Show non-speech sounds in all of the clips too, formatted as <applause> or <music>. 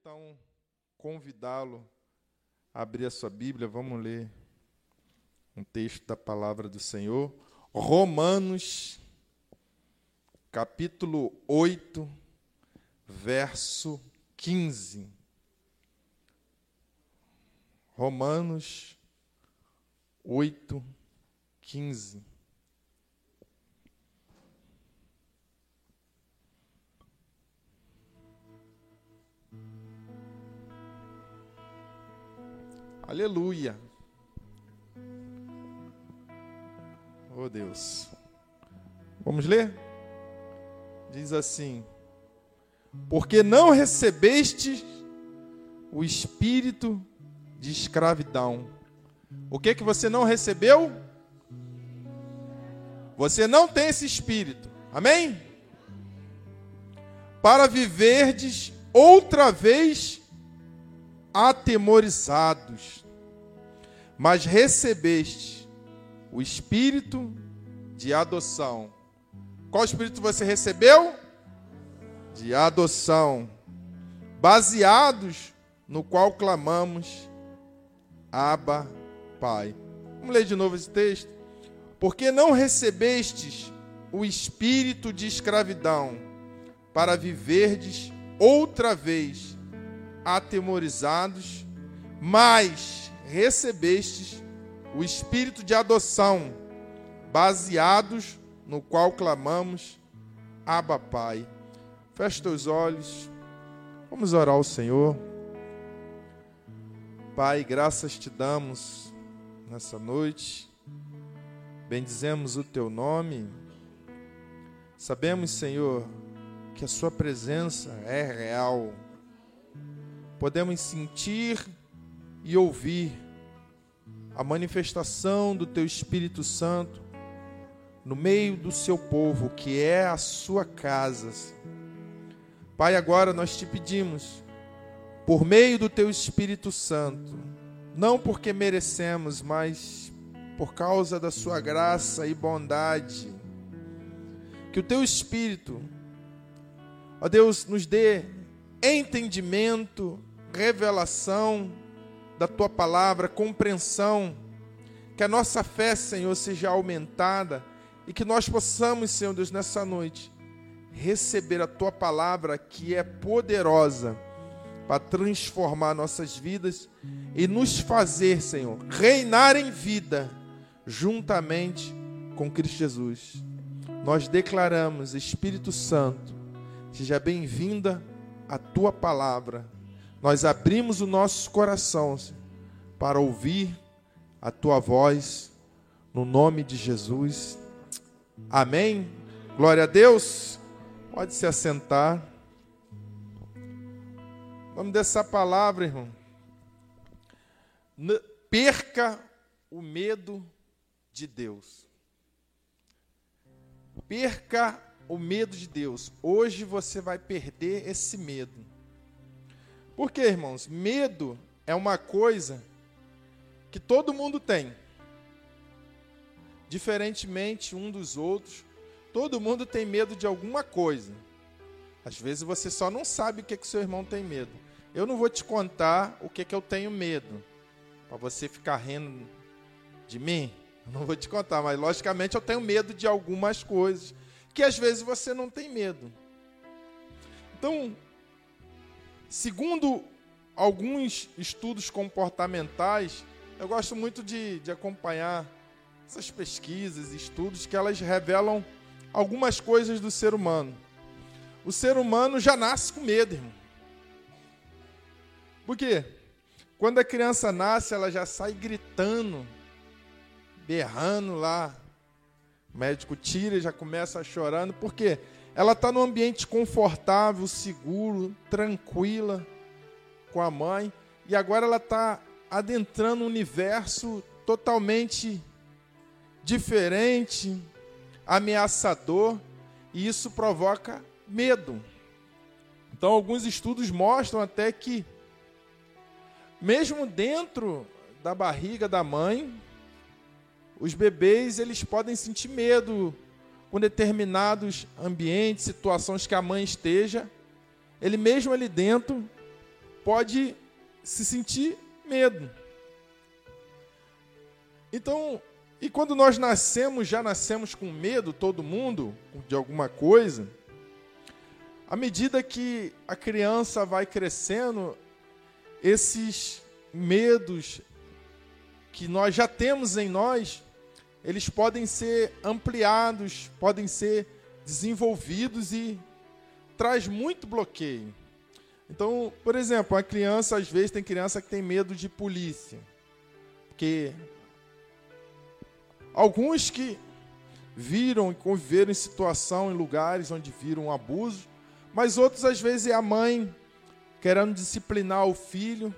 então convidá-lo a abrir a sua Bíblia, vamos ler um texto da palavra do Senhor. Romanos, capítulo 8, verso 15. Romanos 8, 15. Aleluia. Oh Deus. Vamos ler? Diz assim: Porque não recebeste o espírito de escravidão. O que que você não recebeu? Você não tem esse espírito. Amém? Para viverdes outra vez atemorizados, mas recebeste o espírito de adoção. Qual espírito você recebeu? De adoção, baseados no qual clamamos, Abba, Pai. Vamos ler de novo esse texto. Porque não recebestes o espírito de escravidão, para viverdes outra vez atemorizados, mas recebestes o espírito de adoção, baseados no qual clamamos, Abba Pai. Feche teus olhos, vamos orar ao Senhor. Pai, graças te damos nessa noite, bendizemos o teu nome. Sabemos, Senhor, que a Sua presença é real podemos sentir e ouvir a manifestação do Teu Espírito Santo no meio do seu povo, que é a sua casa. Pai, agora nós te pedimos, por meio do Teu Espírito Santo, não porque merecemos, mas por causa da Sua graça e bondade, que o Teu Espírito, ó Deus, nos dê entendimento revelação da tua palavra, compreensão, que a nossa fé, Senhor, seja aumentada e que nós possamos, Senhor Deus, nessa noite, receber a tua palavra que é poderosa para transformar nossas vidas e nos fazer, Senhor, reinar em vida juntamente com Cristo Jesus. Nós declaramos, Espírito Santo, seja bem-vinda a tua palavra nós abrimos o nosso coração para ouvir a tua voz, no nome de Jesus. Amém. Glória a Deus. Pode se assentar. Vamos dessa palavra, irmão. Perca o medo de Deus. Perca o medo de Deus. Hoje você vai perder esse medo. Por quê, irmãos? Medo é uma coisa que todo mundo tem. Diferentemente um dos outros, todo mundo tem medo de alguma coisa. Às vezes você só não sabe o que, que seu irmão tem medo. Eu não vou te contar o que, que eu tenho medo, para você ficar rindo de mim. Eu não vou te contar, mas logicamente eu tenho medo de algumas coisas que às vezes você não tem medo. Então, Segundo alguns estudos comportamentais, eu gosto muito de, de acompanhar essas pesquisas, estudos, que elas revelam algumas coisas do ser humano. O ser humano já nasce com medo, irmão. Por quê? Quando a criança nasce, ela já sai gritando, berrando lá. O médico tira e já começa chorando. Por quê? Ela está num ambiente confortável, seguro, tranquila com a mãe, e agora ela está adentrando um universo totalmente diferente, ameaçador, e isso provoca medo. Então, alguns estudos mostram até que, mesmo dentro da barriga da mãe, os bebês eles podem sentir medo com determinados ambientes, situações que a mãe esteja, ele mesmo ali dentro, pode se sentir medo. Então, e quando nós nascemos, já nascemos com medo, todo mundo, de alguma coisa, à medida que a criança vai crescendo, esses medos que nós já temos em nós, eles podem ser ampliados, podem ser desenvolvidos e traz muito bloqueio. Então, por exemplo, a criança, às vezes, tem criança que tem medo de polícia. Porque alguns que viram e conviveram em situação, em lugares onde viram um abuso, mas outros, às vezes, é a mãe querendo disciplinar o filho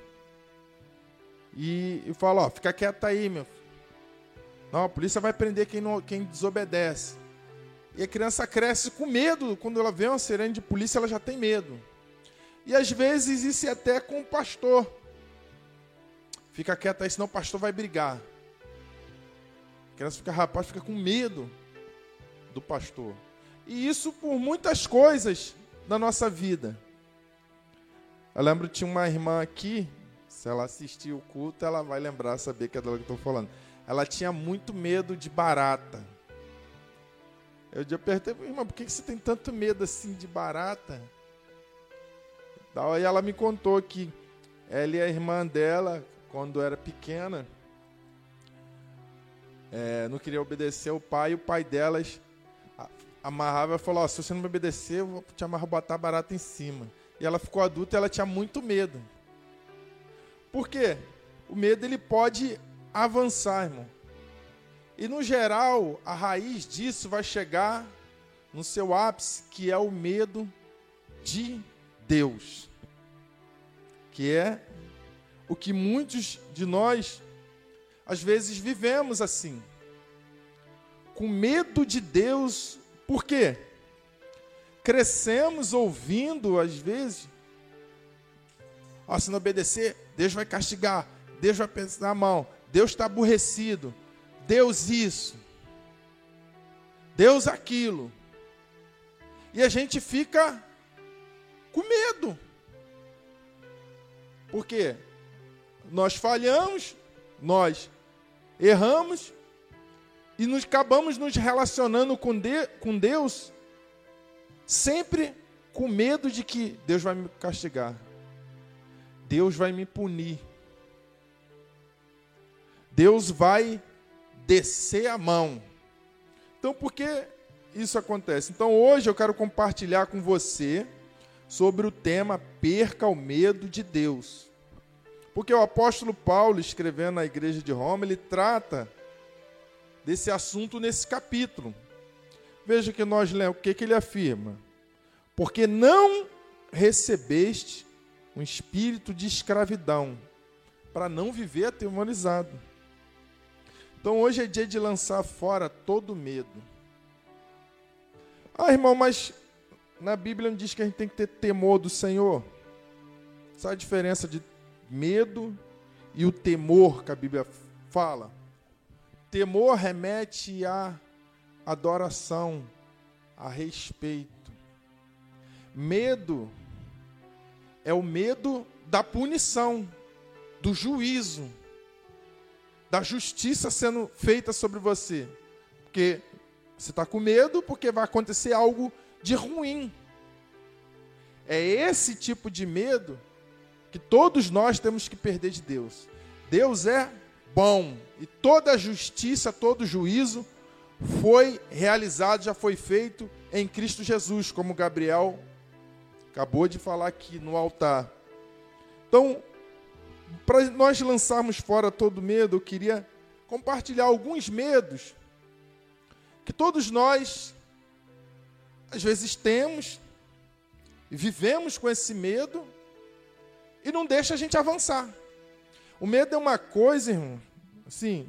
e, e fala, ó, fica quieto aí, meu filho. Não, a polícia vai prender quem, não, quem desobedece. E a criança cresce com medo. Quando ela vê uma sirene de polícia, ela já tem medo. E às vezes isso é até com o pastor. Fica quieto aí, senão o pastor vai brigar. A criança fica, rapaz, fica com medo do pastor. E isso por muitas coisas da nossa vida. Eu lembro que tinha uma irmã aqui, se ela assistir o culto, ela vai lembrar, saber que é dela que eu estou falando. Ela tinha muito medo de barata. Eu já perguntei, irmã, por que você tem tanto medo assim de barata? Aí ela me contou que ela e a irmã dela, quando era pequena, é, não queria obedecer ao pai, e o pai delas amarrava e falou: oh, se você não me obedecer, eu vou te amarrar botar barata em cima. E ela ficou adulta e ela tinha muito medo. Por quê? O medo ele pode avançar, irmão. E no geral, a raiz disso vai chegar no seu ápice, que é o medo de Deus, que é o que muitos de nós às vezes vivemos assim, com medo de Deus, por quê? Crescemos ouvindo, às vezes, ó, se não obedecer, Deus vai castigar, Deus vai pensar a mão, Deus está aborrecido, Deus isso, Deus aquilo. E a gente fica com medo. Porque nós falhamos, nós erramos e nos acabamos nos relacionando com, de, com Deus sempre com medo de que Deus vai me castigar. Deus vai me punir. Deus vai descer a mão. Então, por que isso acontece? Então, hoje eu quero compartilhar com você sobre o tema Perca o medo de Deus. Porque o apóstolo Paulo, escrevendo na igreja de Roma, ele trata desse assunto nesse capítulo. Veja que nós lemos, o que, que ele afirma? Porque não recebeste um espírito de escravidão, para não viver atemorizado. Então hoje é dia de lançar fora todo medo. Ah, irmão, mas na Bíblia não diz que a gente tem que ter temor do Senhor. Sabe a diferença de medo e o temor que a Bíblia fala? Temor remete à adoração, a respeito. Medo é o medo da punição, do juízo, da justiça sendo feita sobre você. Porque você está com medo porque vai acontecer algo de ruim. É esse tipo de medo que todos nós temos que perder de Deus. Deus é bom e toda justiça, todo juízo foi realizado, já foi feito em Cristo Jesus, como Gabriel acabou de falar aqui no altar. Então, para nós lançarmos fora todo medo, eu queria compartilhar alguns medos que todos nós às vezes temos e vivemos com esse medo e não deixa a gente avançar. O medo é uma coisa, irmão, assim,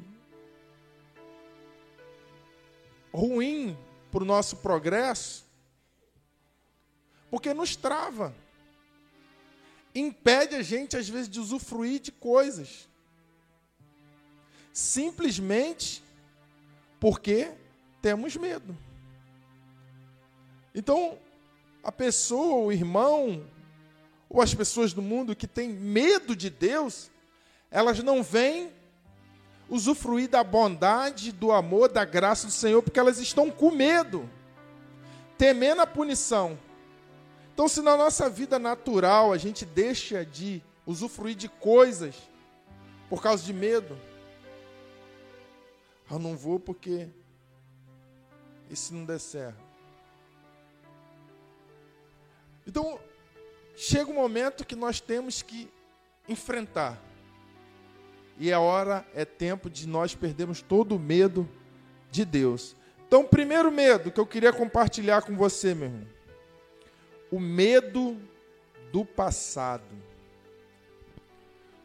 ruim para o nosso progresso, porque nos trava, impede a gente, às vezes, de usufruir de coisas, simplesmente porque temos medo. Então, a pessoa, o irmão, ou as pessoas do mundo que têm medo de Deus, elas não vêm usufruir da bondade, do amor, da graça do Senhor, porque elas estão com medo, temendo a punição. Então, se na nossa vida natural a gente deixa de usufruir de coisas por causa de medo, eu não vou porque e se não der certo? Então, chega um momento que nós temos que enfrentar. E é hora, é tempo de nós perdermos todo o medo de Deus. Então, o primeiro medo que eu queria compartilhar com você, meu irmão. O medo do passado.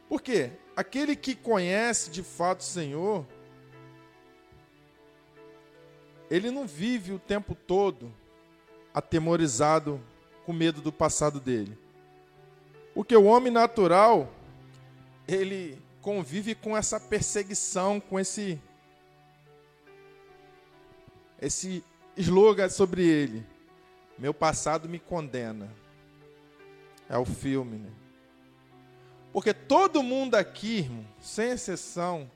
Por quê? Aquele que conhece de fato o Senhor, ele não vive o tempo todo atemorizado com medo do passado dele. Porque o homem natural, ele convive com essa perseguição, com esse esse slogan sobre ele. Meu passado me condena. É o filme, né? Porque todo mundo aqui, irmão, sem exceção,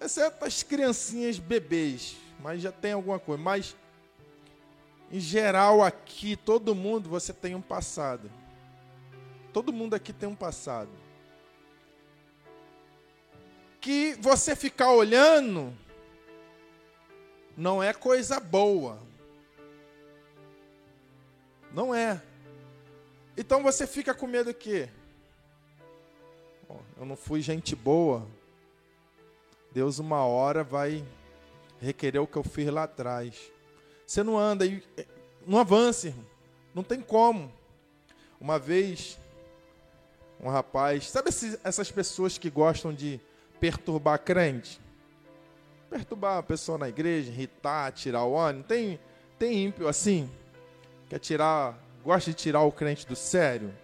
exceto as criancinhas bebês, mas já tem alguma coisa. Mas, em geral, aqui, todo mundo, você tem um passado. Todo mundo aqui tem um passado. Que você ficar olhando não é coisa boa. Não é. Então você fica com medo do quê? Eu não fui gente boa. Deus uma hora vai requerer o que eu fiz lá atrás. Você não anda e eh, não avança, irmão. Não tem como. Uma vez, um rapaz, sabe essas pessoas que gostam de perturbar crente? Perturbar a pessoa na igreja, irritar, tirar o ânimo. Tem, tem ímpio assim, quer tirar, gosta de tirar o crente do sério.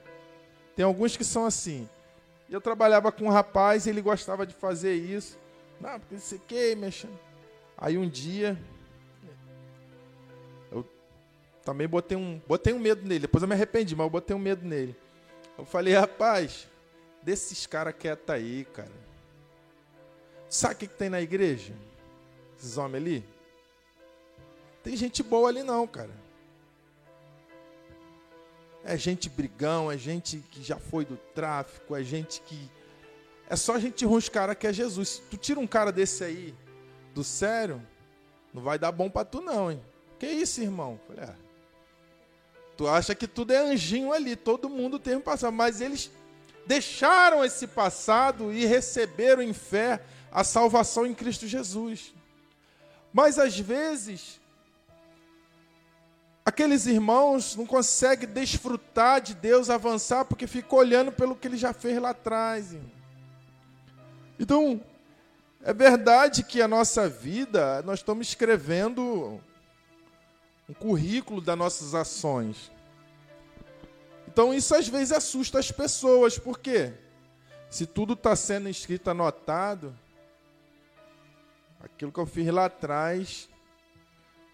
Tem alguns que são assim. Eu trabalhava com um rapaz e ele gostava de fazer isso. Não, porque você quer, mexendo. Aí um dia eu também botei um, botei um medo nele. Depois eu me arrependi, mas eu botei um medo nele. Eu falei, rapaz, desses caras quietos aí, cara. Sabe o que, que tem na igreja? Esses homens ali? Tem gente boa ali não, cara. É gente brigão, é gente que já foi do tráfico, é gente que. É só gente ruim os caras que é Jesus. Se tu tira um cara desse aí do sério, não vai dar bom para tu não, hein? Que isso, irmão? Falei, ah, tu acha que tudo é anjinho ali, todo mundo tem um passado, mas eles deixaram esse passado e receberam em fé a salvação em Cristo Jesus. Mas às vezes aqueles irmãos não conseguem desfrutar de Deus, avançar, porque ficam olhando pelo que ele já fez lá atrás. Então, é verdade que a nossa vida, nós estamos escrevendo um currículo das nossas ações. Então isso às vezes assusta as pessoas, por quê? Se tudo está sendo escrito, anotado, aquilo que eu fiz lá atrás,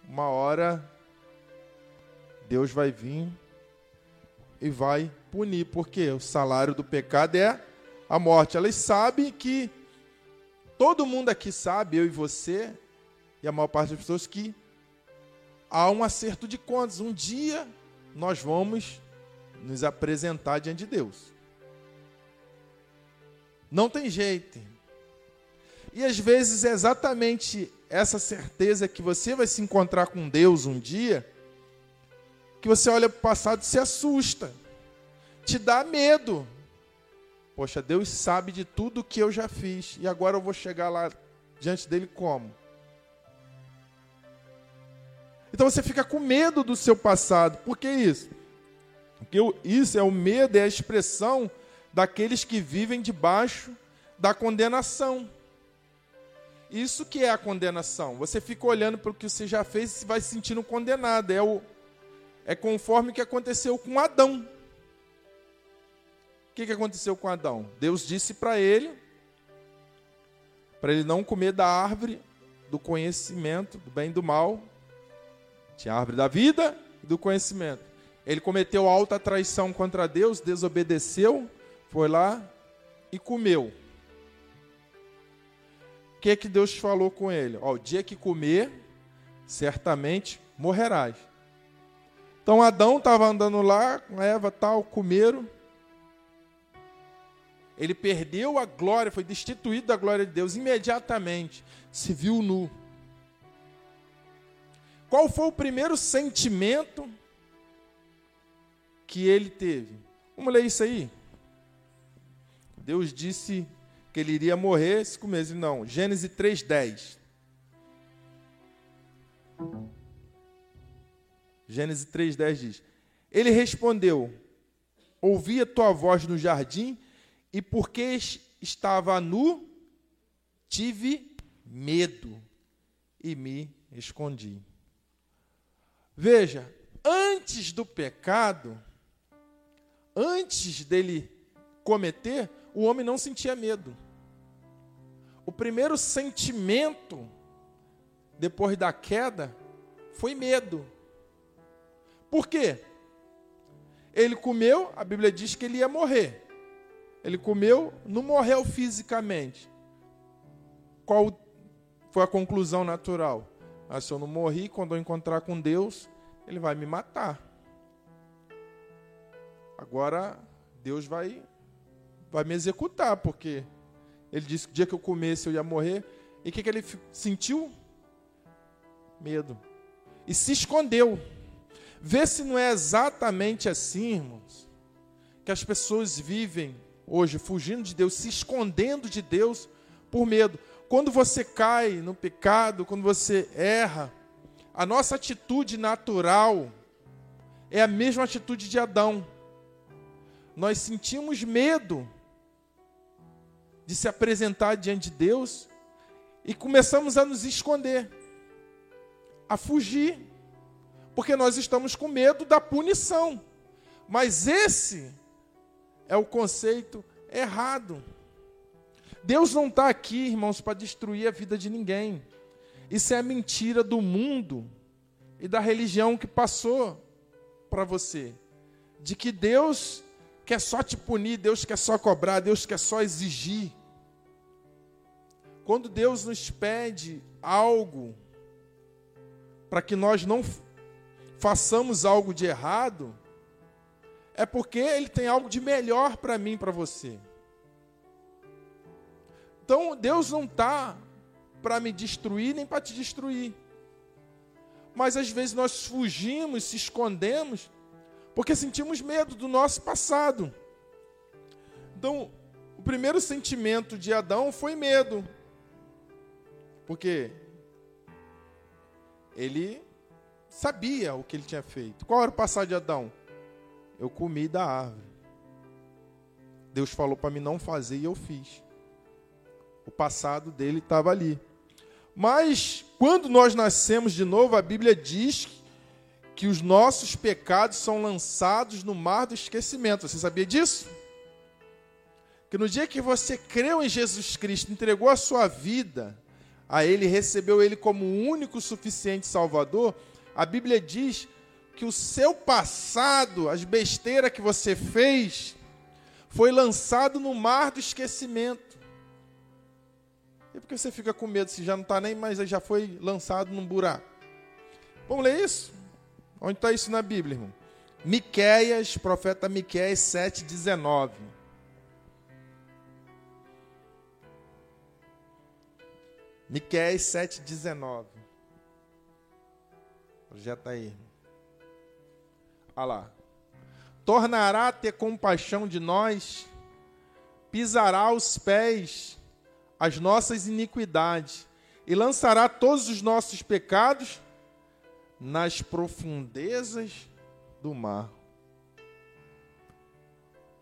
uma hora Deus vai vir e vai punir, porque o salário do pecado é a morte. Elas sabem que todo mundo aqui sabe, eu e você, e a maior parte das pessoas, que há um acerto de contas. Um dia nós vamos nos apresentar diante de Deus. Não tem jeito. E às vezes é exatamente essa certeza que você vai se encontrar com Deus um dia, que você olha para o passado e se assusta, te dá medo, Poxa, Deus sabe de tudo que eu já fiz e agora eu vou chegar lá diante dele como? Então você fica com medo do seu passado. Por que isso? Porque isso é o medo, é a expressão daqueles que vivem debaixo da condenação. Isso que é a condenação. Você fica olhando para o que você já fez e vai se sentindo condenado. É, o, é conforme o que aconteceu com Adão. O que, que aconteceu com Adão? Deus disse para ele, para ele não comer da árvore do conhecimento, do bem e do mal. Tinha a árvore da vida e do conhecimento. Ele cometeu alta traição contra Deus, desobedeceu, foi lá e comeu. O que, que Deus falou com ele? Ó, o dia que comer, certamente morrerás. Então Adão estava andando lá com Eva, tal, comeram. Ele perdeu a glória, foi destituído da glória de Deus imediatamente. Se viu nu. Qual foi o primeiro sentimento que ele teve? Vamos ler isso aí? Deus disse que ele iria morrer se comesse. Não, Gênesis 3,10. Gênesis 3,10 diz: Ele respondeu: Ouvi a tua voz no jardim e porque estava nu, tive medo e me escondi. Veja, antes do pecado, antes dele cometer, o homem não sentia medo. O primeiro sentimento depois da queda foi medo. Por quê? Ele comeu, a Bíblia diz que ele ia morrer. Ele comeu, não morreu fisicamente. Qual foi a conclusão natural? Ah, se eu não morri, quando eu encontrar com Deus, ele vai me matar. Agora, Deus vai, vai me executar, porque ele disse que o dia que eu comesse eu ia morrer. E o que, que ele sentiu? Medo. E se escondeu. Vê se não é exatamente assim, irmãos, que as pessoas vivem hoje, fugindo de Deus, se escondendo de Deus por medo. Quando você cai no pecado, quando você erra, a nossa atitude natural é a mesma atitude de Adão. Nós sentimos medo de se apresentar diante de Deus e começamos a nos esconder, a fugir, porque nós estamos com medo da punição. Mas esse é o conceito errado. Deus não está aqui, irmãos, para destruir a vida de ninguém. Isso é a mentira do mundo e da religião que passou para você. De que Deus quer só te punir, Deus quer só cobrar, Deus quer só exigir. Quando Deus nos pede algo para que nós não façamos algo de errado, é porque Ele tem algo de melhor para mim, para você. Então Deus não está para me destruir nem para te destruir. Mas às vezes nós fugimos, se escondemos, porque sentimos medo do nosso passado. Então, o primeiro sentimento de Adão foi medo. Porque ele sabia o que ele tinha feito. Qual era o passado de Adão? eu comi da árvore. Deus falou para mim não fazer e eu fiz. O passado dele estava ali. Mas quando nós nascemos de novo, a Bíblia diz que os nossos pecados são lançados no mar do esquecimento. Você sabia disso? Que no dia que você creu em Jesus Cristo, entregou a sua vida a Ele, recebeu Ele como o único suficiente Salvador, a Bíblia diz que o seu passado, as besteiras que você fez, foi lançado no mar do esquecimento. E por que você fica com medo se já não está nem mais, já foi lançado num buraco? Vamos ler isso? Onde está isso na Bíblia, irmão? Miquéias, profeta Miquéias 7,19. Miquéias 7,19. Projeta aí. Olha lá. Tornará a ter compaixão de nós, pisará os pés as nossas iniquidades e lançará todos os nossos pecados nas profundezas do mar.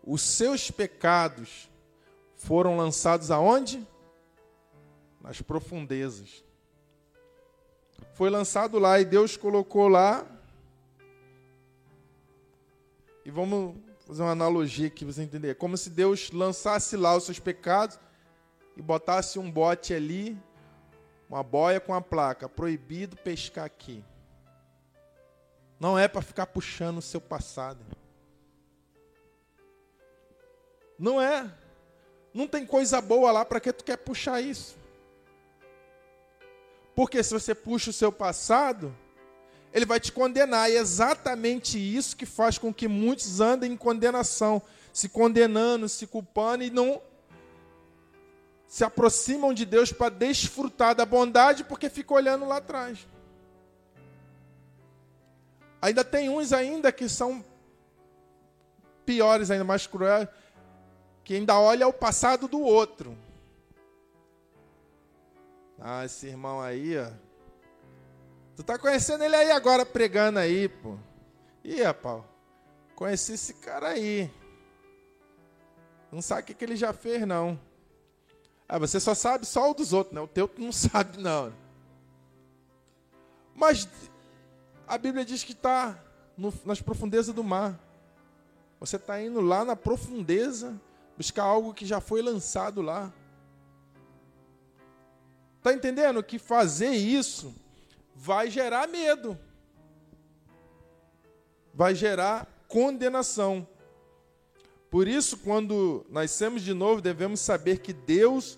Os seus pecados foram lançados aonde? Nas profundezas. Foi lançado lá e Deus colocou lá e vamos fazer uma analogia aqui para você entender. É como se Deus lançasse lá os seus pecados e botasse um bote ali, uma boia com a placa: proibido pescar aqui. Não é para ficar puxando o seu passado. Não é. Não tem coisa boa lá para que tu quer puxar isso. Porque se você puxa o seu passado, ele vai te condenar. E é exatamente isso que faz com que muitos andem em condenação, se condenando, se culpando e não se aproximam de Deus para desfrutar da bondade porque ficam olhando lá atrás. Ainda tem uns ainda que são piores, ainda mais cruéis, que ainda olha o passado do outro. Ah, esse irmão aí, ó. Tu tá conhecendo ele aí agora pregando aí, pô. Ih, rapaz, conheci esse cara aí. Não sabe o que, que ele já fez, não. Ah, você só sabe só o dos outros, né? O teu tu não <laughs> sabe, não. Mas a Bíblia diz que está nas profundezas do mar. Você está indo lá na profundeza buscar algo que já foi lançado lá. Está entendendo que fazer isso vai gerar medo, vai gerar condenação. Por isso, quando nascemos de novo, devemos saber que Deus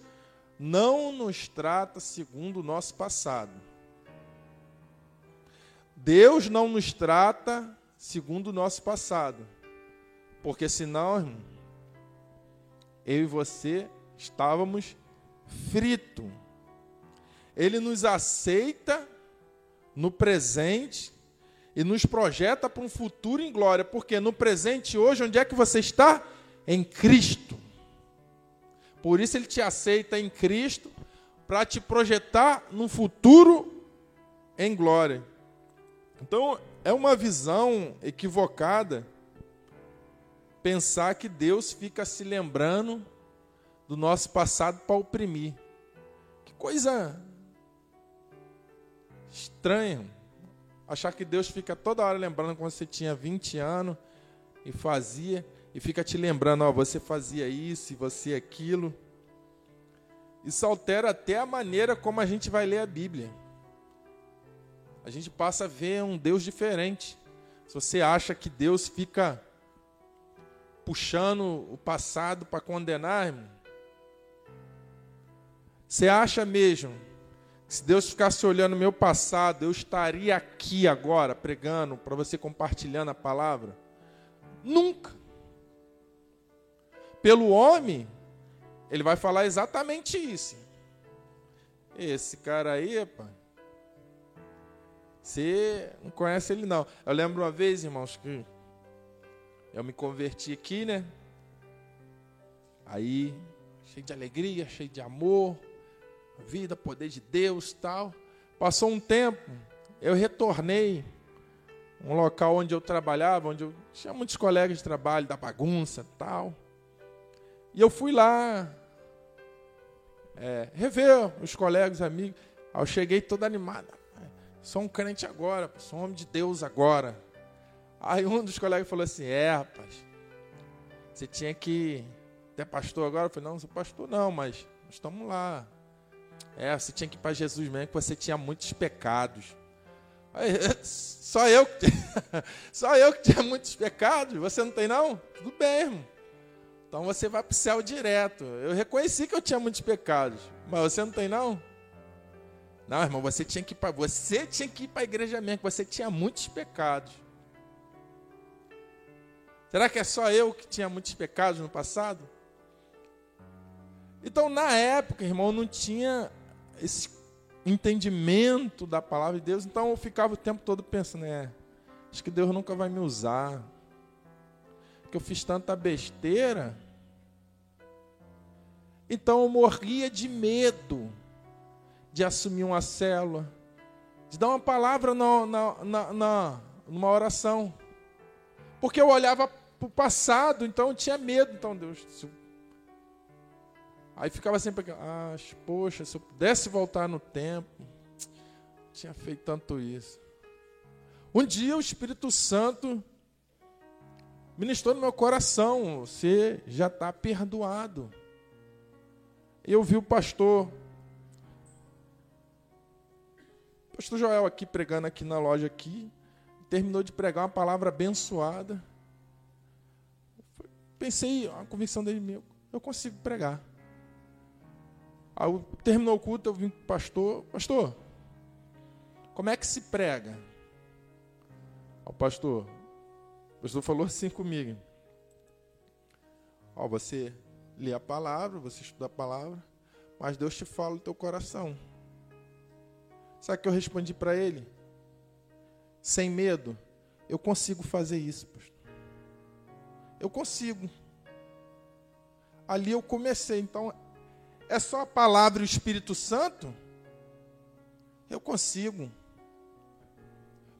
não nos trata segundo o nosso passado. Deus não nos trata segundo o nosso passado. Porque senão, irmão, eu e você estávamos fritos. Ele nos aceita no presente e nos projeta para um futuro em glória. Porque no presente hoje, onde é que você está? Em Cristo. Por isso ele te aceita em Cristo para te projetar no futuro em glória. Então, é uma visão equivocada pensar que Deus fica se lembrando do nosso passado para oprimir. Que coisa estranha. Achar que Deus fica toda hora lembrando quando você tinha 20 anos e fazia, e fica te lembrando, ó, você fazia isso e você aquilo. Isso altera até a maneira como a gente vai ler a Bíblia a gente passa a ver um Deus diferente. Se você acha que Deus fica puxando o passado para condenar, irmão, você acha mesmo se Deus ficasse olhando o meu passado, eu estaria aqui agora pregando para você compartilhando a palavra? Nunca. Pelo homem, ele vai falar exatamente isso. Esse cara aí, pai, você não conhece ele, não. Eu lembro uma vez, irmãos, que eu me converti aqui, né? Aí, cheio de alegria, cheio de amor, vida, poder de Deus tal. Passou um tempo, eu retornei um local onde eu trabalhava, onde eu tinha muitos colegas de trabalho, da bagunça tal. E eu fui lá é, rever os colegas, amigos. Aí eu cheguei todo animado. Sou um crente agora, sou um homem de Deus agora. Aí um dos colegas falou assim: É, rapaz, você tinha que ter pastor agora? Eu falei: Não, não sou pastor, não, mas estamos lá. É, você tinha que ir para Jesus mesmo, que você tinha muitos pecados. Aí, <laughs> só eu, <laughs> só eu que tinha muitos pecados, você não tem não? Tudo bem, irmão. Então você vai para o céu direto. Eu reconheci que eu tinha muitos pecados, mas você não tem não? Não, irmão, você tinha que ir para você tinha que ir para a igreja mesmo, que você tinha muitos pecados. Será que é só eu que tinha muitos pecados no passado? Então, na época, irmão, não tinha esse entendimento da palavra de Deus, então eu ficava o tempo todo pensando, é, acho que Deus nunca vai me usar. Que eu fiz tanta besteira. Então eu morria de medo de assumir uma célula, de dar uma palavra na, na, na, na numa oração. Porque eu olhava para o passado, então eu tinha medo. Então, Deus. Eu... Aí ficava sempre, ah, poxa, se eu pudesse voltar no tempo, tinha feito tanto isso. Um dia o Espírito Santo ministrou no meu coração: você já está perdoado. Eu vi o pastor pastor Joel aqui pregando aqui na loja aqui. terminou de pregar uma palavra abençoada. Pensei, a convicção dele, meu, eu consigo pregar. Aí terminou o culto, eu vim para o pastor, pastor, como é que se prega? O pastor, o pastor falou assim comigo. Ó, você lê a palavra, você estuda a palavra, mas Deus te fala no teu coração. Sabe o que eu respondi para ele? Sem medo, eu consigo fazer isso, pastor. Eu consigo. Ali eu comecei. Então, é só a palavra e o Espírito Santo? Eu consigo.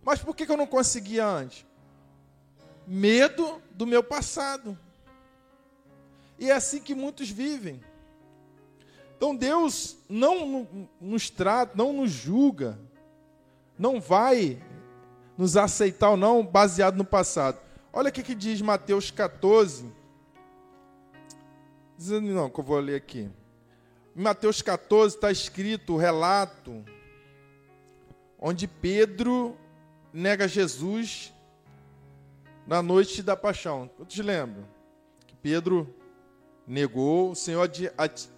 Mas por que eu não conseguia antes? Medo do meu passado. E é assim que muitos vivem. Então Deus não nos trata, não nos julga, não vai nos aceitar ou não baseado no passado. Olha o que diz Mateus 14. Dizendo não, que eu vou ler aqui. Em Mateus 14 está escrito o relato onde Pedro nega Jesus na noite da paixão. Todos lembram? Que Pedro negou, o Senhor,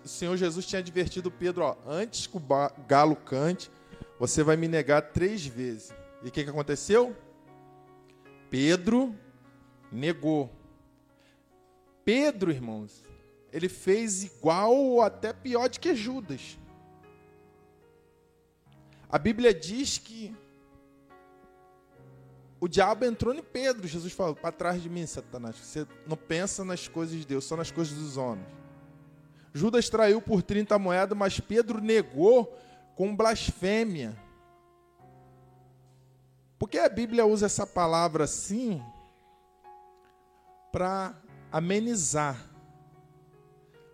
o Senhor Jesus tinha advertido Pedro, ó, antes que o galo cante, você vai me negar três vezes. E o que, que aconteceu? Pedro negou. Pedro, irmãos, ele fez igual ou até pior do que Judas. A Bíblia diz que o diabo entrou em Pedro. Jesus falou: para trás de mim, Satanás. Você não pensa nas coisas de Deus, só nas coisas dos homens. Judas traiu por 30 moedas, mas Pedro negou com blasfêmia. Por que a Bíblia usa essa palavra assim? Para amenizar.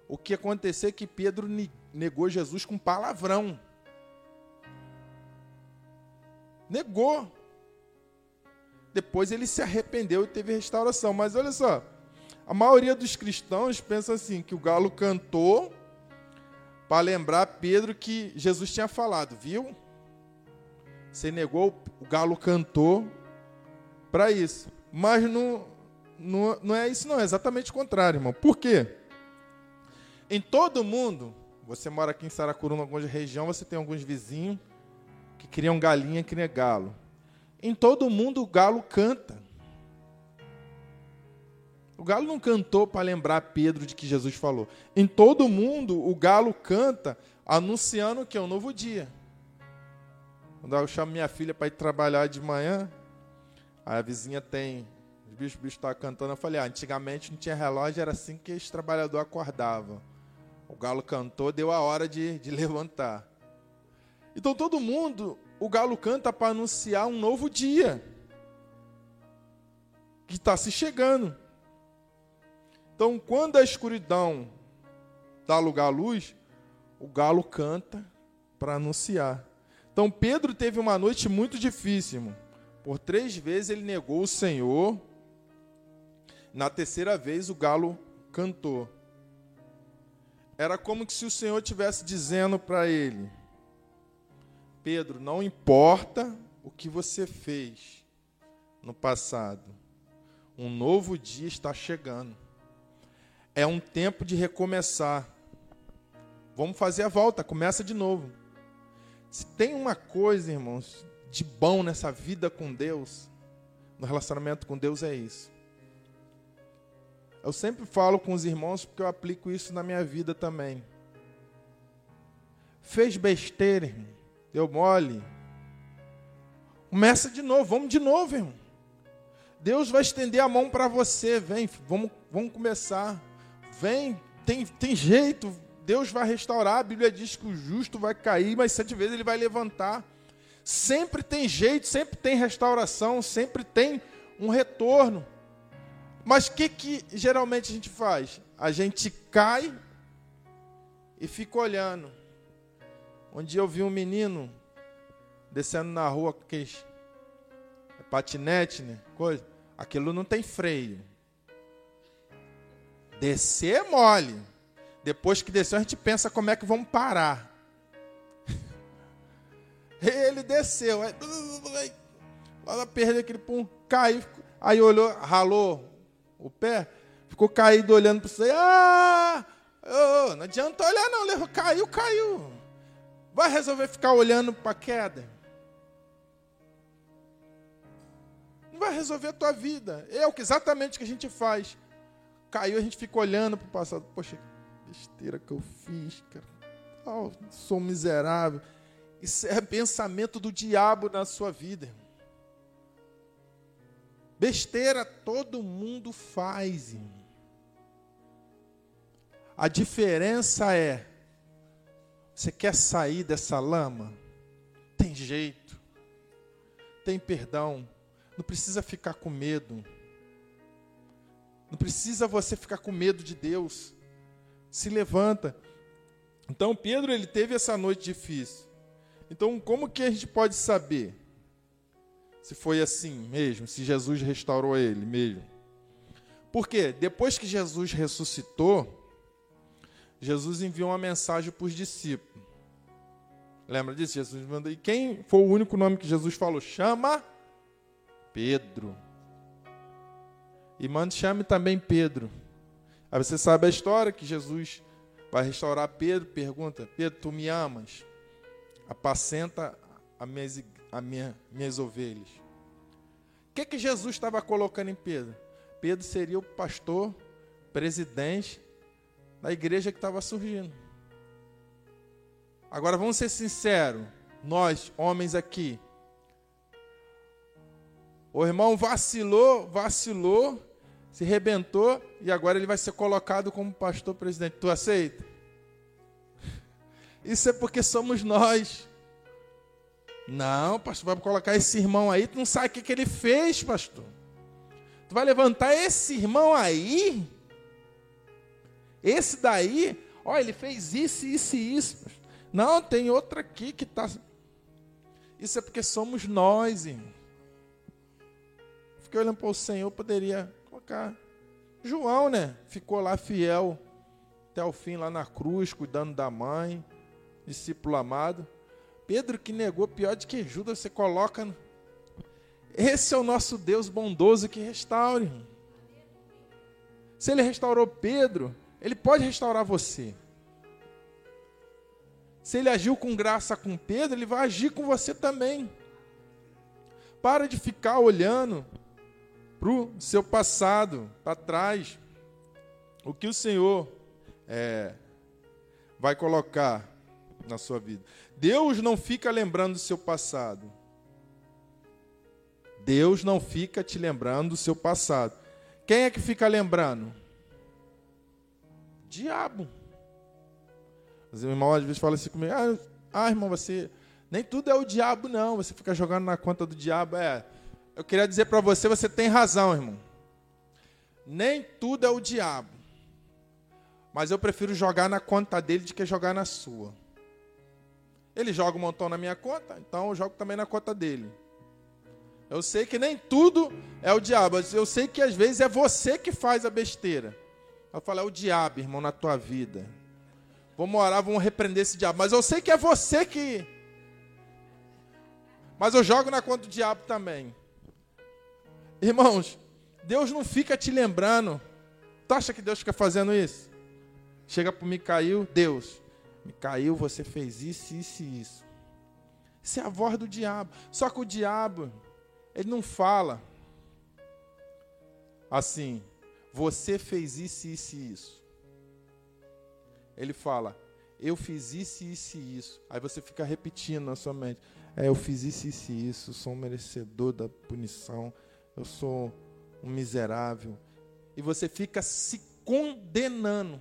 O que aconteceu é que Pedro negou Jesus com palavrão. Negou. Depois ele se arrependeu e teve restauração. Mas olha só, a maioria dos cristãos pensa assim: que o galo cantou para lembrar Pedro que Jesus tinha falado, viu? Você negou, o galo cantou para isso. Mas não, não, não é isso, não, é exatamente o contrário, irmão. Por quê? Em todo mundo, você mora aqui em Saracuruna, alguma região, você tem alguns vizinhos que criam galinha, nem galo. Em todo mundo o galo canta. O galo não cantou para lembrar Pedro de que Jesus falou. Em todo mundo o galo canta anunciando que é um novo dia. Quando eu chamo minha filha para ir trabalhar de manhã, a vizinha tem. Os bichos, bichos estavam cantando. Eu falei: ah, antigamente não tinha relógio, era assim que os trabalhadores acordavam. O galo cantou, deu a hora de, de <laughs> levantar. Então todo mundo o galo canta para anunciar um novo dia que está se chegando. Então, quando a escuridão dá lugar à luz, o galo canta para anunciar. Então, Pedro teve uma noite muito difícil. Irmão. Por três vezes ele negou o Senhor. Na terceira vez, o galo cantou. Era como se o Senhor estivesse dizendo para ele: Pedro, não importa o que você fez no passado, um novo dia está chegando. É um tempo de recomeçar. Vamos fazer a volta, começa de novo. Se tem uma coisa, irmãos, de bom nessa vida com Deus, no relacionamento com Deus, é isso. Eu sempre falo com os irmãos porque eu aplico isso na minha vida também. Fez besteira, irmão Deu mole. Começa de novo, vamos de novo, irmão. Deus vai estender a mão para você, vem, vamos, vamos começar. Vem, tem, tem jeito, Deus vai restaurar. A Bíblia diz que o justo vai cair, mas sete vezes ele vai levantar. Sempre tem jeito, sempre tem restauração, sempre tem um retorno. Mas o que, que geralmente a gente faz? A gente cai e fica olhando. Um dia eu vi um menino descendo na rua com aqueles patinete, né? Coisa. Aquilo não tem freio. Descer é mole. Depois que desceu, a gente pensa como é que vamos parar. <laughs> Ele desceu. Na <laughs> perda, aquele pum, caiu. Aí olhou, ralou o pé, ficou caído olhando para você. Ah! Oh, não adianta olhar, não. Caiu, caiu. Vai resolver ficar olhando para a queda. Não vai resolver a tua vida. É exatamente o que a gente faz. Caiu, a gente fica olhando para o passado. Poxa, que besteira que eu fiz, cara. Oh, sou miserável. Isso é pensamento do diabo na sua vida. Besteira todo mundo faz. Irmão. A diferença é: você quer sair dessa lama? Tem jeito. Tem perdão. Não precisa ficar com medo. Não precisa você ficar com medo de Deus. Se levanta. Então Pedro ele teve essa noite difícil. Então como que a gente pode saber se foi assim mesmo, se Jesus restaurou ele mesmo? Porque depois que Jesus ressuscitou, Jesus enviou uma mensagem para os discípulos. Lembra disso? Jesus mandou. E quem foi o único nome que Jesus falou? Chama Pedro. E manda, chame também Pedro. Aí você sabe a história que Jesus vai restaurar Pedro, pergunta: Pedro, tu me amas? Apacenta as minhas, a minha, minhas ovelhas. O que, que Jesus estava colocando em Pedro? Pedro seria o pastor, presidente da igreja que estava surgindo. Agora vamos ser sinceros, nós, homens aqui. O irmão vacilou, vacilou, se rebentou e agora ele vai ser colocado como pastor presidente. Tu aceita? <laughs> Isso é porque somos nós. Não, pastor, vai colocar esse irmão aí, tu não sabe o que, que ele fez, pastor. Tu vai levantar esse irmão aí? Esse daí, ó, ele fez isso, isso e isso. Não, tem outro aqui que está. Isso é porque somos nós, irmão. Fiquei olhando para o Senhor, poderia colocar. João, né? Ficou lá fiel até o fim, lá na cruz, cuidando da mãe, discípulo amado. Pedro que negou, pior de que Judas, você coloca. Esse é o nosso Deus bondoso que restaura. Irmão. Se ele restaurou Pedro, ele pode restaurar você. Se ele agiu com graça com Pedro, ele vai agir com você também. Para de ficar olhando para o seu passado, para trás. O que o Senhor é, vai colocar na sua vida. Deus não fica lembrando do seu passado. Deus não fica te lembrando do seu passado. Quem é que fica lembrando? Diabo. Os irmãos às vezes falam assim comigo: ah, ah, irmão, você. Nem tudo é o diabo, não. Você fica jogando na conta do diabo. É. Eu queria dizer para você: você tem razão, irmão. Nem tudo é o diabo. Mas eu prefiro jogar na conta dele do que jogar na sua. Ele joga um montão na minha conta, então eu jogo também na conta dele. Eu sei que nem tudo é o diabo. Eu sei que às vezes é você que faz a besteira. Eu falo, é o diabo, irmão, na tua vida. Vamos orar, vamos repreender esse diabo. Mas eu sei que é você que. Mas eu jogo na conta do diabo também. Irmãos, Deus não fica te lembrando. Tu acha que Deus fica fazendo isso? Chega para Micael, Deus, Micael, você fez isso, isso e isso. Isso é a voz do diabo. Só que o diabo, ele não fala assim, você fez isso, isso e isso. Ele fala, eu fiz isso, isso e isso. Aí você fica repetindo na sua mente. É, eu fiz isso, isso e isso, sou um merecedor da punição, eu sou um miserável. E você fica se condenando.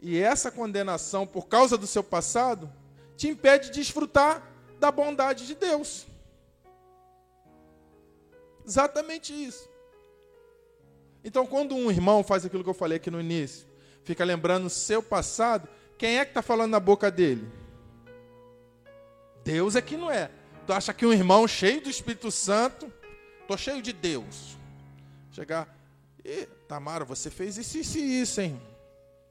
E essa condenação, por causa do seu passado, te impede de desfrutar da bondade de Deus. Exatamente isso. Então, quando um irmão faz aquilo que eu falei aqui no início, fica lembrando o seu passado, quem é que está falando na boca dele? Deus é que não é. Tu acha que um irmão cheio do Espírito Santo, tô cheio de Deus. Chegar, e Tamara, você fez isso, isso e isso, hein?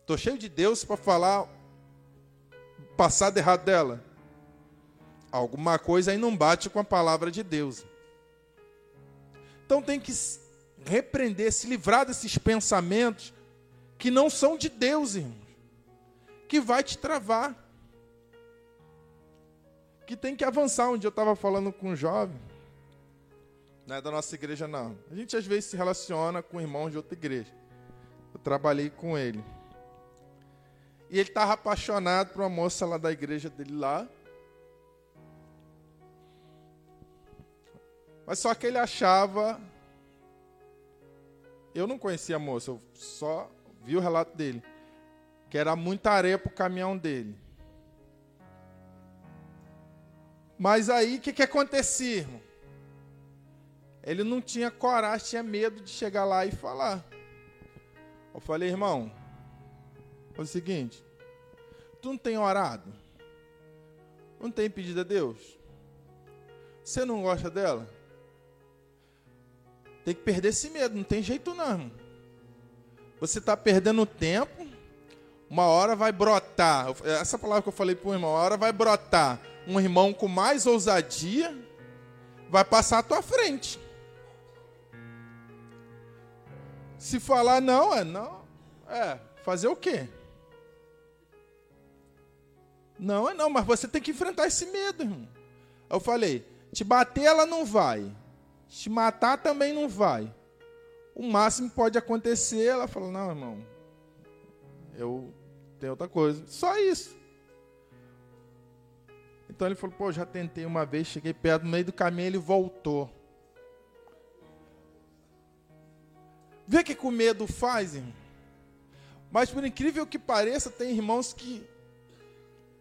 Tô cheio de Deus para falar passado errado dela. Alguma coisa aí não bate com a palavra de Deus. Então tem que repreender, se livrar desses pensamentos que não são de Deus, irmãos. Que vai te travar. Que tem que avançar. Um dia eu estava falando com um jovem, não é da nossa igreja não. A gente às vezes se relaciona com irmãos de outra igreja. Eu trabalhei com ele. E ele estava apaixonado por uma moça lá da igreja dele lá. Mas só que ele achava. Eu não conhecia a moça, eu só vi o relato dele. Que era muita areia para o caminhão dele. Mas aí o que, que acontecia, irmão? Ele não tinha coragem, tinha medo de chegar lá e falar. Eu falei, irmão, é o seguinte, tu não tem orado? Não tem pedido a Deus? Você não gosta dela? Tem que perder esse medo, não tem jeito não. Você está perdendo tempo, uma hora vai brotar. Essa palavra que eu falei para o irmão, uma hora vai brotar um irmão com mais ousadia, vai passar à tua frente. Se falar não, é não. É, fazer o quê? Não é não, mas você tem que enfrentar esse medo, irmão. Eu falei, te bater ela não vai. Te matar também não vai. O máximo pode acontecer, ela fala, não, irmão, eu tenho outra coisa. Só isso. Então ele falou, pô, já tentei uma vez, cheguei perto, no meio do caminho ele voltou. Vê o que o medo faz, irmão? Mas por incrível que pareça, tem irmãos que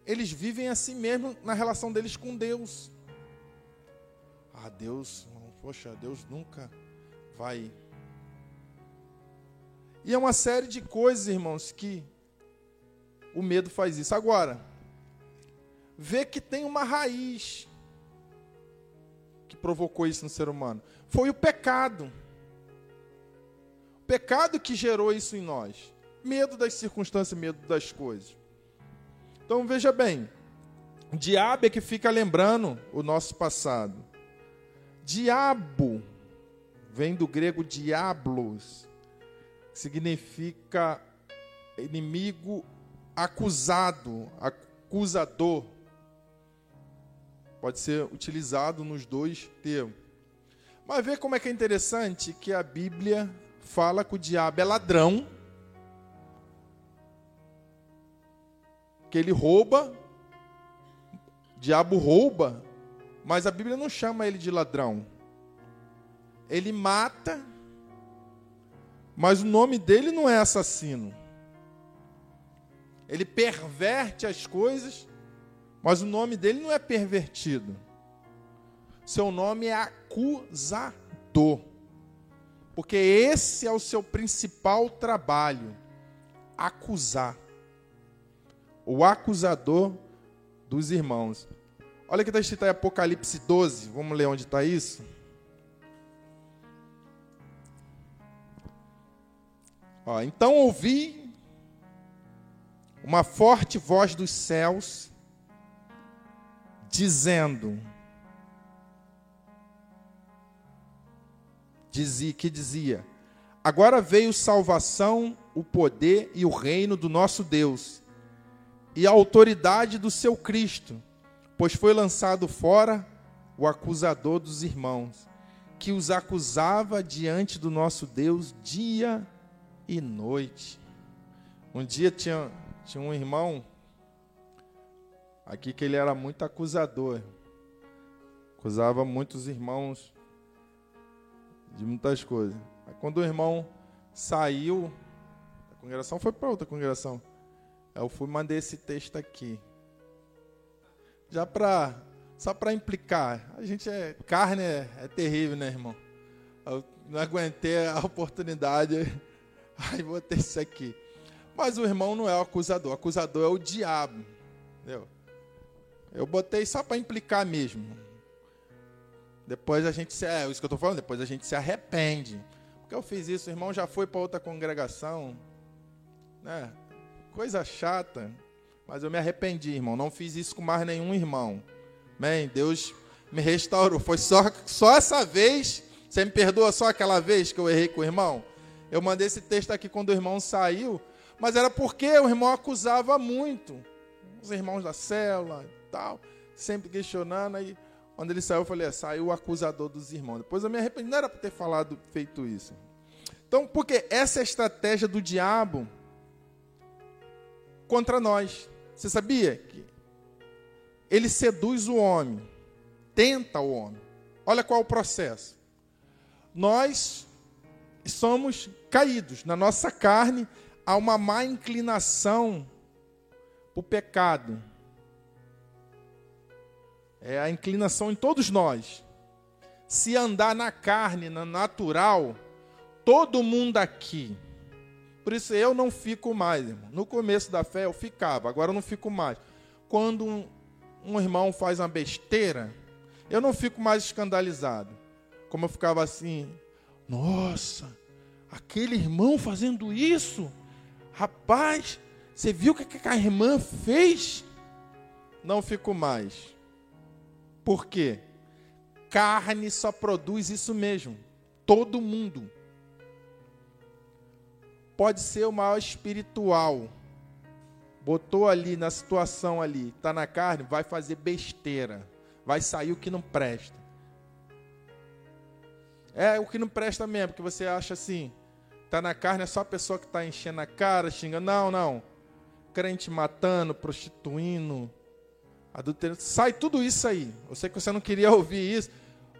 eles vivem assim mesmo na relação deles com Deus. Ah, Deus Poxa, Deus nunca vai. E é uma série de coisas, irmãos, que o medo faz isso. Agora, vê que tem uma raiz que provocou isso no ser humano. Foi o pecado. O pecado que gerou isso em nós. Medo das circunstâncias, medo das coisas. Então veja bem, diabo é que fica lembrando o nosso passado. Diabo vem do grego diablos, significa inimigo acusado, acusador. Pode ser utilizado nos dois termos. Mas vê como é que é interessante que a Bíblia fala que o diabo é ladrão, que ele rouba, diabo rouba, mas a Bíblia não chama ele de ladrão. Ele mata, mas o nome dele não é assassino. Ele perverte as coisas, mas o nome dele não é pervertido. Seu nome é acusador. Porque esse é o seu principal trabalho: acusar. O acusador dos irmãos. Olha que está escrito aí Apocalipse 12. Vamos ler onde está isso? Ó, então ouvi uma forte voz dos céus dizendo, dizia que dizia: Agora veio salvação, o poder e o reino do nosso Deus e a autoridade do seu Cristo Pois foi lançado fora o acusador dos irmãos, que os acusava diante do nosso Deus dia e noite. Um dia tinha, tinha um irmão aqui que ele era muito acusador. Acusava muitos irmãos de muitas coisas. Aí, quando o irmão saiu, a congregação foi para outra congregação. Eu fui mandei esse texto aqui. Já para só para implicar, a gente é carne é, é, terrível, né, irmão? Eu não aguentei a oportunidade, <laughs> aí vou ter isso aqui. Mas o irmão não é o acusador, o acusador é o diabo, entendeu? Eu botei só para implicar mesmo. Depois a gente se, é isso que eu estou falando, depois a gente se arrepende. Porque eu fiz isso, o irmão já foi para outra congregação, né? Coisa chata. Mas eu me arrependi, irmão. Não fiz isso com mais nenhum irmão. Amém? Deus me restaurou. Foi só, só essa vez Você me perdoa só aquela vez que eu errei com o irmão? Eu mandei esse texto aqui quando o irmão saiu, mas era porque o irmão acusava muito. Os irmãos da célula e tal, sempre questionando. Aí, quando ele saiu, eu falei: é, saiu o acusador dos irmãos. Depois eu me arrependi, não era para ter falado, feito isso. Então, porque essa é a estratégia do diabo contra nós. Você sabia que ele seduz o homem, tenta o homem. Olha qual é o processo. Nós somos caídos, na nossa carne há uma má inclinação para o pecado. É a inclinação em todos nós. Se andar na carne, na natural, todo mundo aqui. Por isso eu não fico mais, irmão. No começo da fé eu ficava, agora eu não fico mais. Quando um, um irmão faz uma besteira, eu não fico mais escandalizado. Como eu ficava assim, nossa, aquele irmão fazendo isso? Rapaz, você viu o que a irmã fez? Não fico mais. Por quê? Carne só produz isso mesmo. Todo mundo. Pode ser o maior espiritual. Botou ali na situação ali, está na carne, vai fazer besteira. Vai sair o que não presta. É o que não presta mesmo, porque você acha assim, está na carne, é só a pessoa que está enchendo a cara, xingando. Não, não. Crente matando, prostituindo, adulterando. Sai tudo isso aí. Eu sei que você não queria ouvir isso,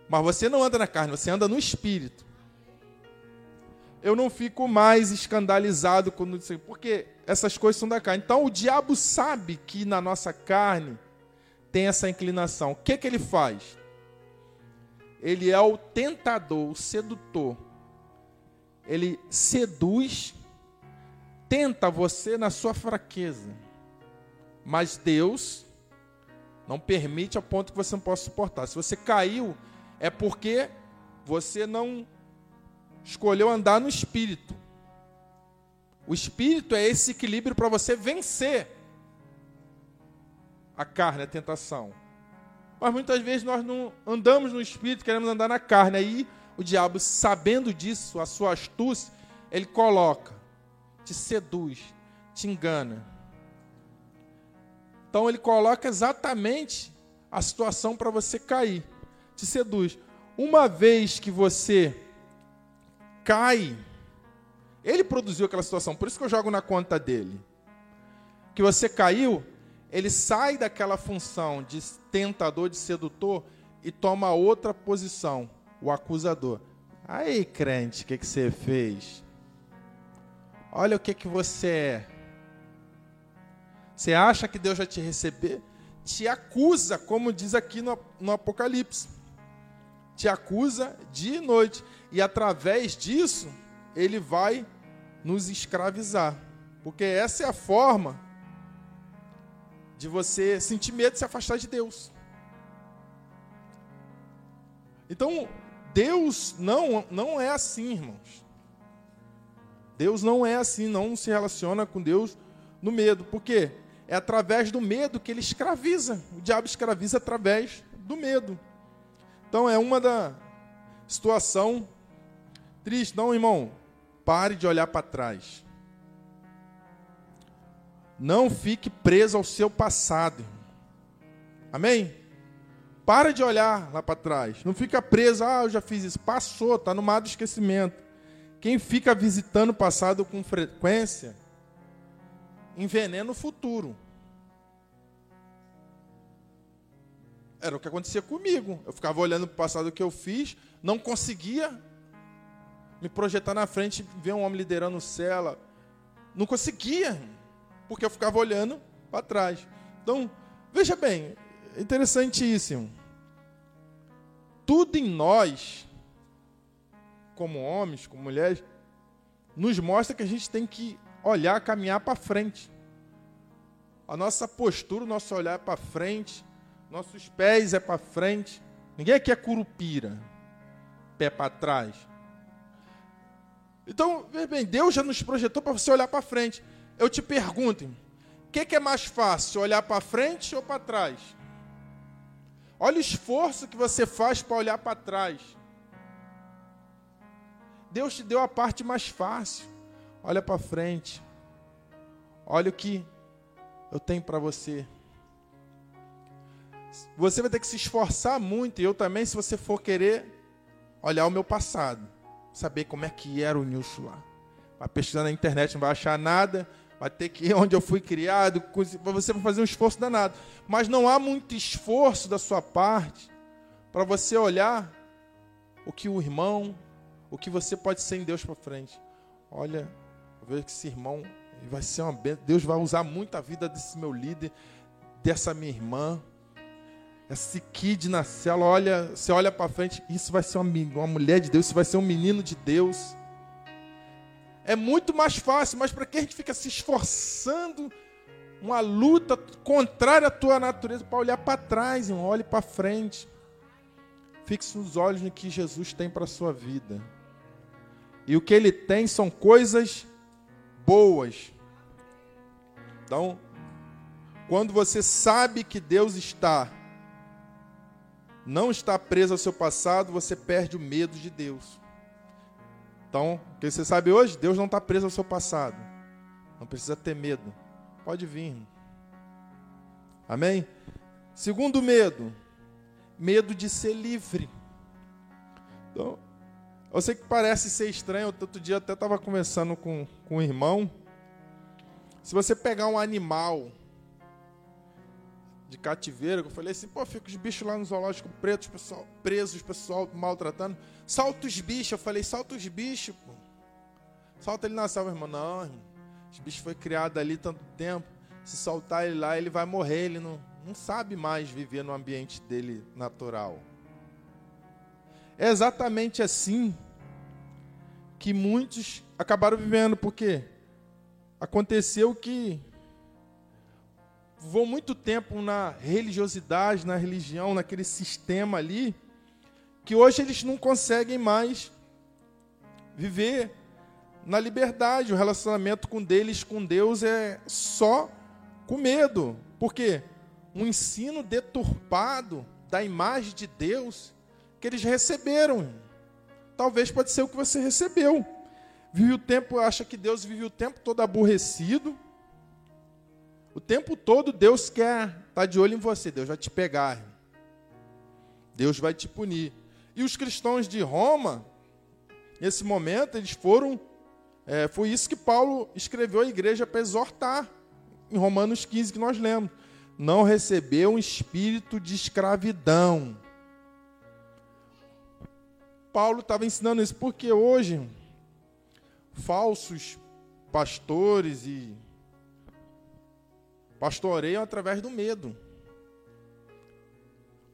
mas você não anda na carne, você anda no espírito. Eu não fico mais escandalizado quando isso, porque essas coisas são da carne. Então o diabo sabe que na nossa carne tem essa inclinação. O que, que ele faz? Ele é o tentador, o sedutor ele seduz, tenta você na sua fraqueza. Mas Deus não permite a ponto que você não possa suportar. Se você caiu, é porque você não escolheu andar no espírito. O espírito é esse equilíbrio para você vencer a carne, a tentação. Mas muitas vezes nós não andamos no espírito, queremos andar na carne. Aí o diabo, sabendo disso, a sua astúcia, ele coloca, te seduz, te engana. Então ele coloca exatamente a situação para você cair, te seduz. Uma vez que você cai, ele produziu aquela situação, por isso que eu jogo na conta dele. Que você caiu, ele sai daquela função de tentador, de sedutor e toma outra posição o acusador. Aí, crente, o que, que você fez? Olha o que, que você é. Você acha que Deus vai te receber? Te acusa, como diz aqui no, no Apocalipse. Te acusa dia e noite. E através disso, ele vai nos escravizar. Porque essa é a forma de você sentir medo de se afastar de Deus. Então, Deus não, não é assim, irmãos. Deus não é assim, não se relaciona com Deus no medo. Por quê? É através do medo que ele escraviza. O diabo escraviza através do medo. Então é uma da situação triste. Não, irmão, pare de olhar para trás. Não fique preso ao seu passado. Amém? Para de olhar lá para trás. Não fica preso, ah, eu já fiz isso. Passou, está no mar do esquecimento. Quem fica visitando o passado com frequência, envenena o futuro. Era o que acontecia comigo. Eu ficava olhando para o passado que eu fiz, não conseguia me projetar na frente, ver um homem liderando cela. Não conseguia, porque eu ficava olhando para trás. Então, veja bem, é interessantíssimo tudo em nós, como homens, como mulheres, nos mostra que a gente tem que olhar, caminhar para frente. A nossa postura, o nosso olhar é para frente, nossos pés é para frente. Ninguém aqui é curupira, pé para trás. Então, bem, Deus já nos projetou para você olhar para frente. Eu te pergunto, o que, que é mais fácil, olhar para frente ou para trás? Olha o esforço que você faz para olhar para trás. Deus te deu a parte mais fácil. Olha para frente. Olha o que eu tenho para você. Você vai ter que se esforçar muito, e eu também, se você for querer olhar o meu passado, saber como é que era o Nilson lá. Vai pesquisar na internet, não vai achar nada, vai ter que ir onde eu fui criado, você vai fazer um esforço danado. Mas não há muito esforço da sua parte para você olhar o que o irmão, o que você pode ser em Deus para frente. Olha, eu vejo que esse irmão vai ser uma Deus vai usar muito a vida desse meu líder, dessa minha irmã. Esse kid na cela, olha, você olha para frente, isso vai ser uma, uma mulher de Deus, isso vai ser um menino de Deus. É muito mais fácil, mas para que a gente fica se esforçando, uma luta contrária à tua natureza, para olhar para trás, irmão, olhe para frente. Fixe os olhos no que Jesus tem para a sua vida. E o que ele tem são coisas boas. Então, quando você sabe que Deus está não está preso ao seu passado, você perde o medo de Deus. Então, o que você sabe hoje? Deus não está preso ao seu passado. Não precisa ter medo. Pode vir. Amém? Segundo medo, medo de ser livre. Então, eu sei que parece ser estranho. Outro dia até estava conversando com, com um irmão. Se você pegar um animal de cativeiro, eu falei assim, pô, fica os bichos lá no zoológico pretos, pessoal, presos, pessoal maltratando. Solta os bichos. Eu falei, solta os bichos, pô. Solta ele na selva, irmão. Não, irmão. Os bichos foi criado ali tanto tempo. Se soltar ele lá, ele vai morrer. Ele não, não sabe mais viver no ambiente dele natural. É exatamente assim que muitos acabaram vivendo, porque aconteceu que vou muito tempo na religiosidade, na religião, naquele sistema ali, que hoje eles não conseguem mais viver na liberdade. O relacionamento com deles, com Deus, é só com medo. Por quê? Um ensino deturpado da imagem de Deus que eles receberam. Talvez pode ser o que você recebeu. Vive o tempo, acha que Deus vive o tempo todo aborrecido o tempo todo Deus quer estar tá de olho em você, Deus vai te pegar. Deus vai te punir. E os cristãos de Roma, nesse momento, eles foram. É, foi isso que Paulo escreveu à igreja para exortar, em Romanos 15, que nós lemos. Não recebeu um espírito de escravidão. Paulo estava ensinando isso porque hoje falsos pastores e pastoreiam através do medo.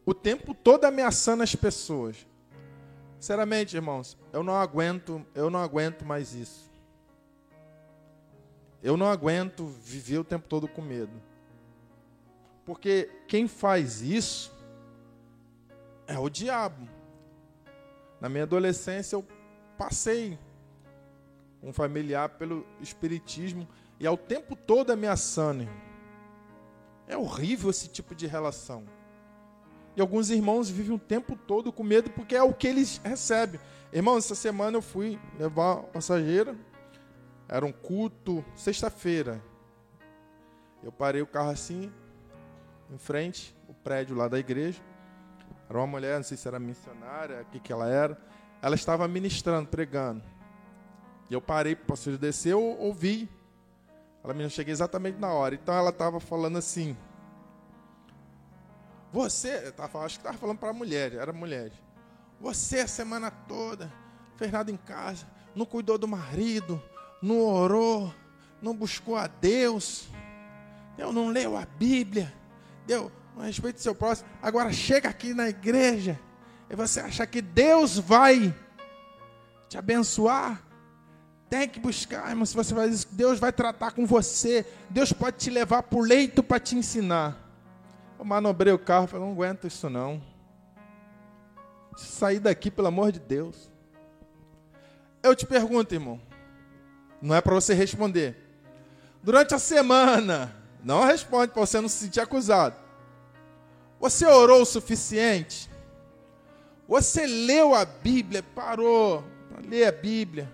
O tempo todo ameaçando as pessoas. Sinceramente, irmãos, eu não aguento, eu não aguento mais isso. Eu não aguento viver o tempo todo com medo. Porque quem faz isso é o diabo. Na minha adolescência eu passei um familiar pelo espiritismo e ao tempo todo ameaçando. É horrível esse tipo de relação. E alguns irmãos vivem o tempo todo com medo porque é o que eles recebem. Irmão, essa semana eu fui levar passageira. Era um culto, sexta-feira. Eu parei o carro assim, em frente, o prédio lá da igreja. Era uma mulher, não sei se era missionária, o que, que ela era. Ela estava ministrando, pregando. E eu parei para o passageiro descer, eu ouvi ela me cheguei exatamente na hora. Então ela estava falando assim. Você, tava, acho que estava falando para mulher, era mulher. Você a semana toda fez nada em casa, não cuidou do marido, não orou, não buscou a Deus, eu não leu a Bíblia, deu a respeito do seu próximo. Agora chega aqui na igreja e você acha que Deus vai te abençoar? Tem que buscar, irmão. Se você faz isso, Deus vai tratar com você. Deus pode te levar para o leito para te ensinar. Eu manobrei o carro, falei, não aguento isso não. Sair daqui, pelo amor de Deus. Eu te pergunto, irmão. Não é para você responder. Durante a semana, não responde para você não se sentir acusado. Você orou o suficiente? Você leu a Bíblia, parou lê a Bíblia.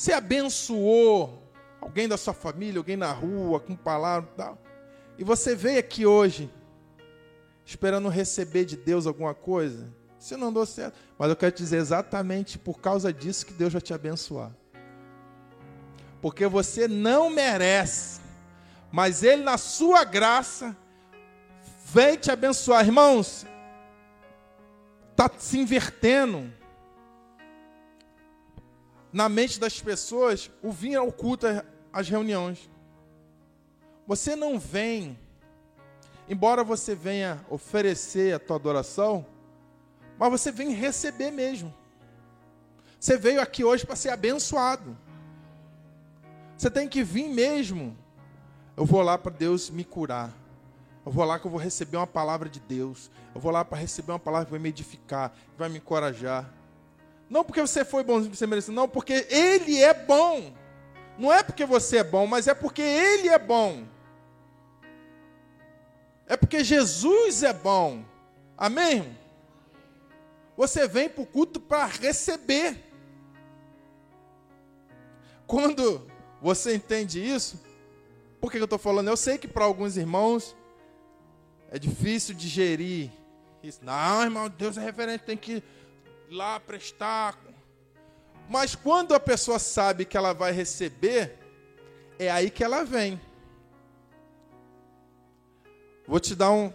Você abençoou alguém da sua família, alguém na rua, com palavra e tal. E você veio aqui hoje esperando receber de Deus alguma coisa. Você não andou certo. Mas eu quero te dizer exatamente por causa disso que Deus vai te abençoar. Porque você não merece. Mas Ele, na sua graça, vem te abençoar. Irmãos, está se invertendo na mente das pessoas o vir ao culto, às reuniões. Você não vem, embora você venha oferecer a tua adoração, mas você vem receber mesmo. Você veio aqui hoje para ser abençoado. Você tem que vir mesmo. Eu vou lá para Deus me curar. Eu vou lá que eu vou receber uma palavra de Deus. Eu vou lá para receber uma palavra que vai me edificar, que vai me encorajar. Não porque você foi bom, você mereceu, não, porque Ele é bom. Não é porque você é bom, mas é porque Ele é bom. É porque Jesus é bom. Amém? Você vem para o culto para receber. Quando você entende isso, por que eu estou falando? Eu sei que para alguns irmãos é difícil digerir isso. Não, irmão, Deus é referente, tem que lá prestar. Mas quando a pessoa sabe que ela vai receber, é aí que ela vem. Vou te dar um,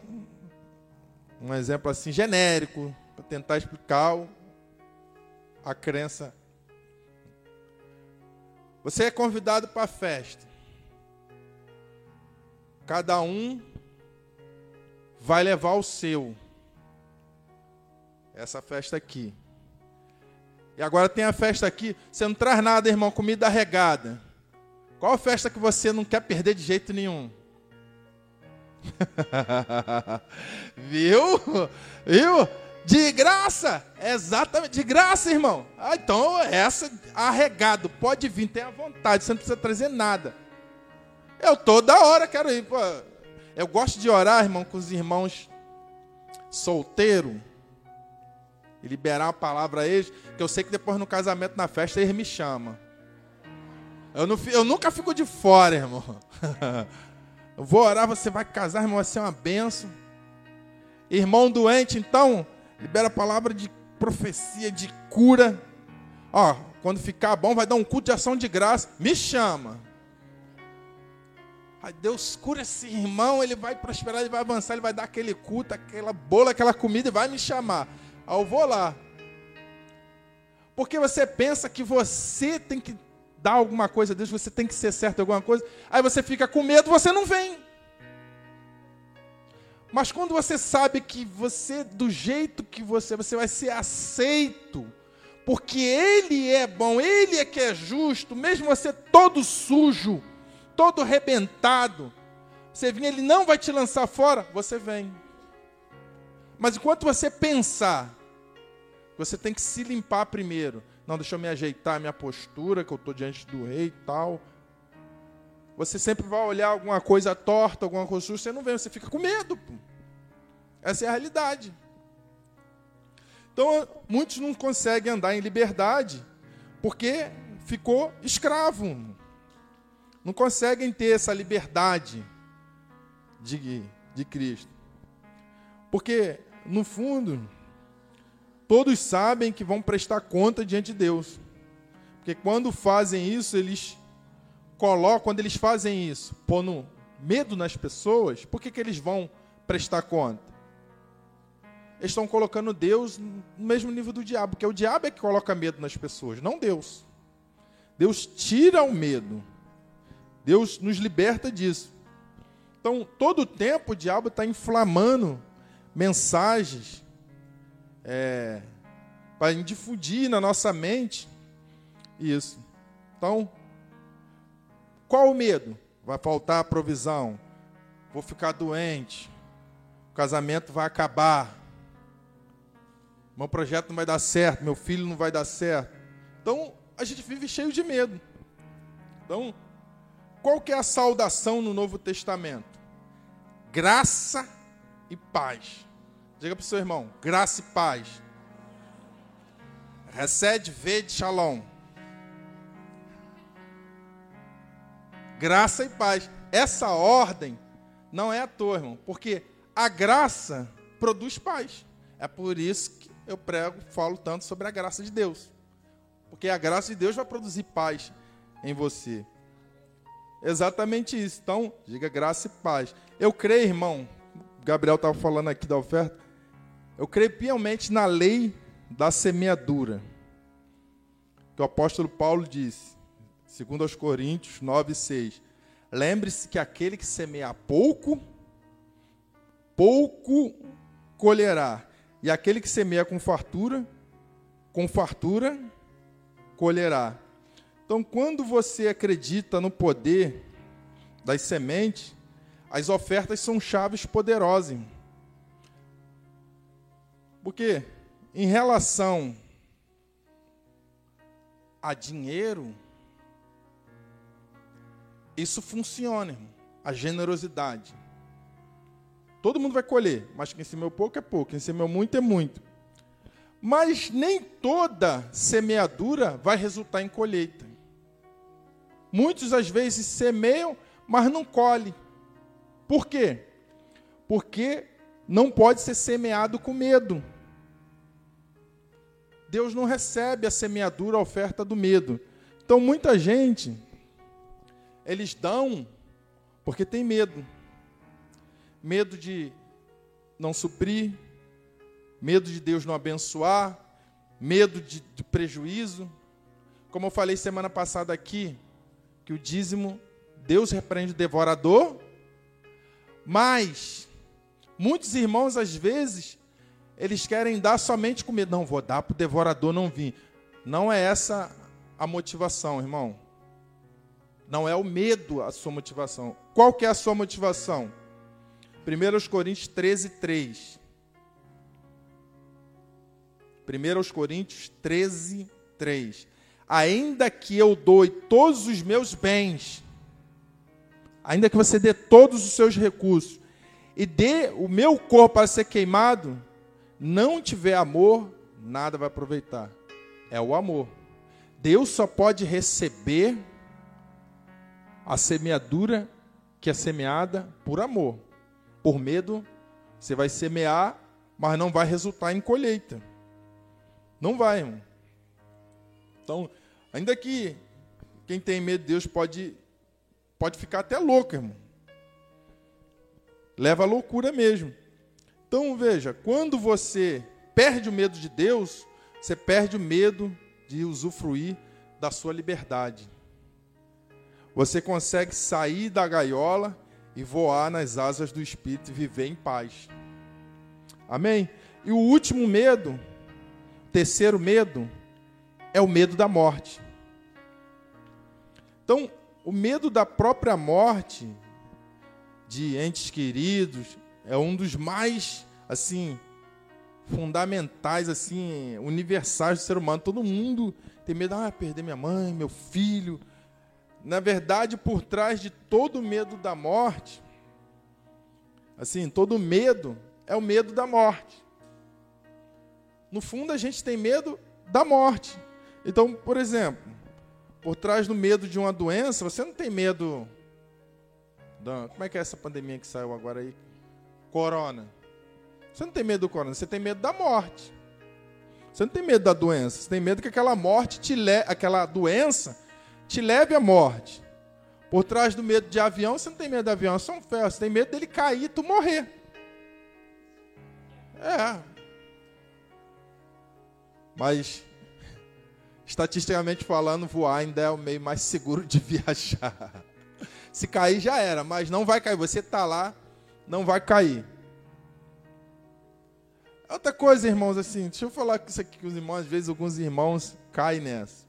um exemplo assim genérico para tentar explicar a crença. Você é convidado para a festa. Cada um vai levar o seu. Essa festa aqui. E agora tem a festa aqui. Você não traz nada, irmão, comida regada. Qual a festa que você não quer perder de jeito nenhum? <laughs> Viu? Viu? De graça, exatamente, de graça, irmão. Ah, então, essa, arregado, pode vir, tenha vontade, você não precisa trazer nada. Eu toda hora quero ir. Pô. Eu gosto de orar, irmão, com os irmãos solteiros e liberar uma palavra a eles, que eu sei que depois no casamento, na festa, eles me chamam. Eu, não, eu nunca fico de fora, irmão. <laughs> Eu vou orar, você vai casar, irmão, vai ser uma benção. Irmão doente, então, libera a palavra de profecia, de cura. Ó, quando ficar bom, vai dar um culto de ação de graça. Me chama. Deus cura esse irmão, ele vai prosperar, ele vai avançar, ele vai dar aquele culto, aquela bola, aquela comida e vai me chamar. Eu vou lá. Porque você pensa que você tem que dar alguma coisa a Deus, você tem que ser certo em alguma coisa, aí você fica com medo, você não vem. Mas quando você sabe que você, do jeito que você, você vai ser aceito, porque Ele é bom, Ele é que é justo, mesmo você todo sujo, todo arrebentado, você vem, Ele não vai te lançar fora, você vem. Mas enquanto você pensar, você tem que se limpar primeiro. Não, deixa eu me ajeitar minha postura, que eu estou diante do rei e tal. Você sempre vai olhar alguma coisa torta, alguma coisa suja, você não vê, você fica com medo. Essa é a realidade. Então, muitos não conseguem andar em liberdade porque ficou escravo. Não conseguem ter essa liberdade de, de Cristo. Porque, no fundo, todos sabem que vão prestar conta diante de Deus. Porque quando fazem isso, eles colocam, quando eles fazem isso, pondo medo nas pessoas, por que, que eles vão prestar conta? Eles estão colocando Deus no mesmo nível do diabo, porque o diabo é que coloca medo nas pessoas, não Deus. Deus tira o medo. Deus nos liberta disso. Então, todo o tempo o diabo está inflamando mensagens é, para difundir na nossa mente isso. Então, qual o medo? Vai faltar a provisão, vou ficar doente, o casamento vai acabar, meu projeto não vai dar certo, meu filho não vai dar certo. Então, a gente vive cheio de medo. Então, qual que é a saudação no Novo Testamento? Graça e paz. Diga para o seu irmão, graça e paz. Recebe, vede, shalom. Graça e paz. Essa ordem não é à toa, irmão, porque a graça produz paz. É por isso que eu prego, falo tanto sobre a graça de Deus. Porque a graça de Deus vai produzir paz em você. Exatamente isso. Então, diga graça e paz. Eu creio, irmão, Gabriel estava falando aqui da oferta. Eu creio piamente na lei da semeadura. Que o apóstolo Paulo disse, segundo aos Coríntios 9, 6. Lembre-se que aquele que semeia pouco, pouco colherá. E aquele que semeia com fartura, com fartura colherá. Então, quando você acredita no poder das sementes, as ofertas são chaves poderosas. Porque em relação a dinheiro, isso funciona, irmão. A generosidade. Todo mundo vai colher, mas quem semeou pouco é pouco, quem semeou muito é muito. Mas nem toda semeadura vai resultar em colheita. Muitos às vezes semeiam, mas não colhem. Por quê? Porque não pode ser semeado com medo. Deus não recebe a semeadura, a oferta do medo. Então muita gente eles dão porque tem medo. Medo de não suprir, medo de Deus não abençoar, medo de, de prejuízo. Como eu falei semana passada aqui, que o dízimo, Deus repreende o devorador, mas muitos irmãos, às vezes, eles querem dar somente com medo. Não, vou dar para o devorador não vir. Não é essa a motivação, irmão. Não é o medo a sua motivação. Qual que é a sua motivação? 1 Coríntios 13, 3. 1 Coríntios 13, 3. Ainda que eu doe todos os meus bens, ainda que você dê todos os seus recursos, e dê o meu corpo para ser queimado, não tiver amor, nada vai aproveitar. É o amor. Deus só pode receber a semeadura que é semeada por amor. Por medo, você vai semear, mas não vai resultar em colheita. Não vai, irmão. Então, ainda que quem tem medo de Deus pode, pode ficar até louco, irmão. Leva à loucura mesmo. Então, veja, quando você perde o medo de Deus, você perde o medo de usufruir da sua liberdade. Você consegue sair da gaiola e voar nas asas do Espírito e viver em paz. Amém? E o último medo, terceiro medo, é o medo da morte. Então, o medo da própria morte de entes queridos é um dos mais assim fundamentais assim, universais do ser humano. Todo mundo tem medo, ah, perder minha mãe, meu filho, na verdade, por trás de todo medo da morte, assim, todo medo é o medo da morte. No fundo, a gente tem medo da morte. Então, por exemplo, por trás do medo de uma doença, você não tem medo da, como é que é essa pandemia que saiu agora aí? Corona. Você não tem medo do corona, você tem medo da morte. Você não tem medo da doença, você tem medo que aquela morte te le... aquela doença te leve à morte. Por trás do medo de avião, você não tem medo de avião, é só um ferro. Você tem medo dele cair e tu morrer. É. Mas, <laughs> estatisticamente falando, voar ainda é o meio mais seguro de <laughs> viajar. Se cair, já era, mas não vai cair. Você está lá, não vai cair. Outra coisa, irmãos, assim, deixa eu falar isso aqui com os irmãos. Às vezes, alguns irmãos caem nessa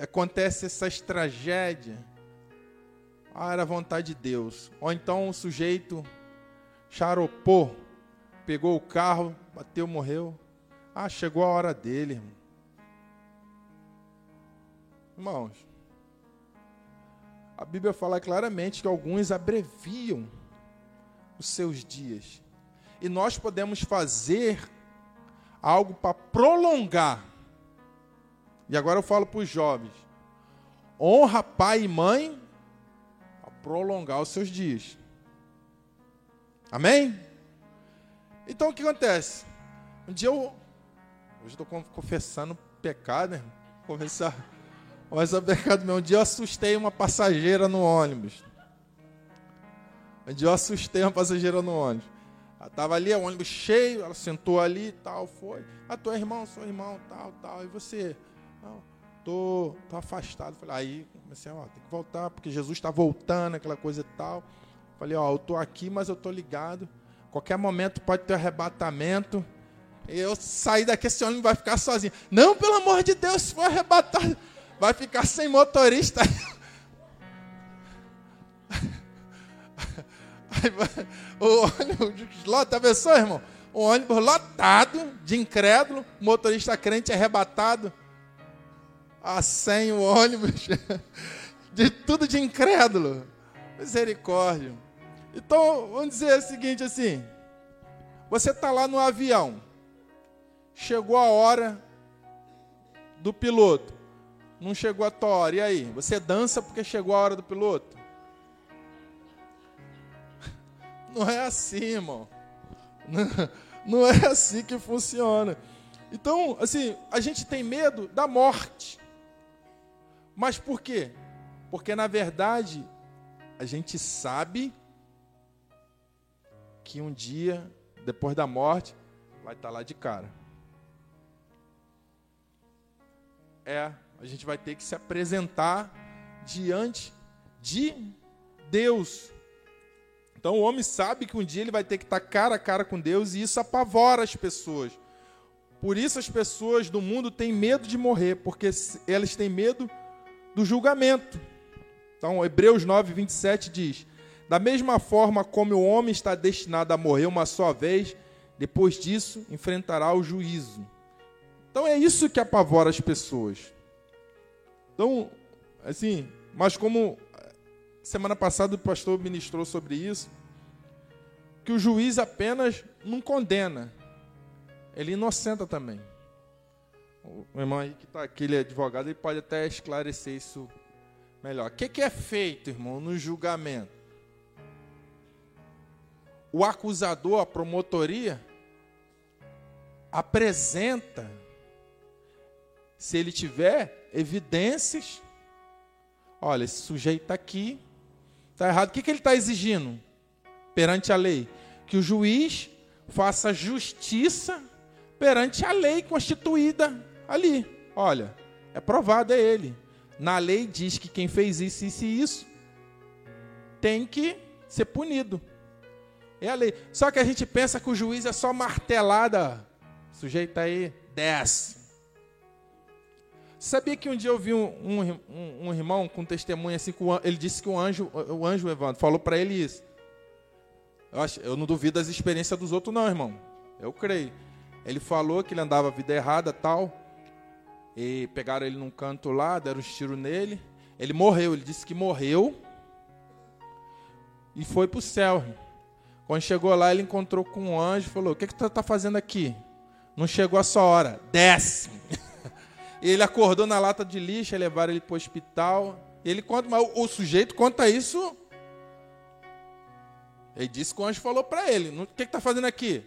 acontece essas tragédias, ah, era vontade de Deus. Ou então o sujeito charopou, pegou o carro, bateu, morreu. Ah, chegou a hora dele, irmão. Irmãos, a Bíblia fala claramente que alguns abreviam os seus dias. E nós podemos fazer algo para prolongar. E agora eu falo para os jovens: honra pai e mãe para prolongar os seus dias. Amém? Então o que acontece? Um dia eu. Hoje estou confessando pecado, né? Confessar. Confessar <laughs> pecado meu. Um dia eu assustei uma passageira no ônibus. Um dia eu assustei uma passageira no ônibus. Ela estava ali, o ônibus cheio, ela sentou ali e tal, foi. Ah, tu é irmão, sou irmão, tal, tal. E você? Não, tô, tô afastado. Falei, aí comecei, ó, tem que voltar, porque Jesus está voltando, aquela coisa e tal. Falei, ó, eu tô aqui, mas eu tô ligado. Qualquer momento pode ter arrebatamento. Eu sair daqui, esse ônibus vai ficar sozinho. Não, pelo amor de Deus, se for arrebatado, vai ficar sem motorista. o ônibus lotado, pensou, irmão? O ônibus lotado de incrédulo, motorista crente arrebatado. A sem o ônibus. <laughs> De tudo de incrédulo. Misericórdia. Então, vamos dizer o seguinte assim. Você está lá no avião. Chegou a hora do piloto. Não chegou a tua hora. E aí? Você dança porque chegou a hora do piloto? <laughs> Não é assim, irmão. <laughs> Não é assim que funciona. Então, assim, a gente tem medo da morte. Mas por quê? Porque na verdade a gente sabe que um dia, depois da morte, vai estar lá de cara. É, a gente vai ter que se apresentar diante de Deus. Então o homem sabe que um dia ele vai ter que estar cara a cara com Deus e isso apavora as pessoas. Por isso as pessoas do mundo têm medo de morrer, porque elas têm medo do julgamento. Então Hebreus 9, 27 diz: Da mesma forma como o homem está destinado a morrer uma só vez, depois disso enfrentará o juízo. Então é isso que apavora as pessoas. Então, assim, mas como semana passada o pastor ministrou sobre isso, que o juiz apenas não condena, ele inocenta também. O irmão aí que está aqui, ele é advogado, ele pode até esclarecer isso melhor. O que, que é feito, irmão, no julgamento? O acusador, a promotoria, apresenta, se ele tiver evidências, olha, esse sujeito está aqui, Está errado. O que, que ele está exigindo perante a lei? Que o juiz faça justiça perante a lei constituída ali. Olha, é provado, é ele. Na lei diz que quem fez isso, isso e isso tem que ser punido. É a lei. Só que a gente pensa que o juiz é só martelada. Sujeito aí, desce. Sabia que um dia eu vi um, um, um irmão com testemunho assim, ele disse que o anjo, o anjo Evandro, falou para ele isso. Eu, acho, eu não duvido das experiências dos outros, não, irmão. Eu creio. Ele falou que ele andava a vida errada tal. E pegaram ele num canto lá, deram um tiro nele. Ele morreu, ele disse que morreu. E foi para o céu. Quando chegou lá, ele encontrou com um anjo e falou: O que, que tu está fazendo aqui? Não chegou a sua hora. Desce. <laughs> Ele acordou na lata de lixo, levaram ele para o hospital. Ele conta, mas o, sujeito conta isso. Ele disse que o anjo falou para ele: O que está fazendo aqui?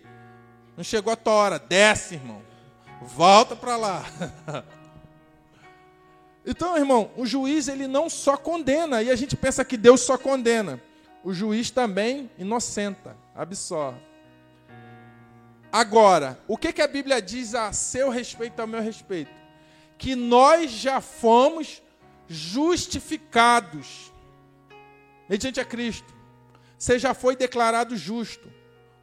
Não chegou a tua hora. Desce, irmão. Volta para lá. <laughs> Então, irmão, o juiz ele não só condena, e a gente pensa que Deus só condena. O juiz também inocenta, absorve. Agora, o que, que a Bíblia diz a seu respeito, ao meu respeito? Que nós já fomos justificados mediante a Cristo. Você já foi declarado justo.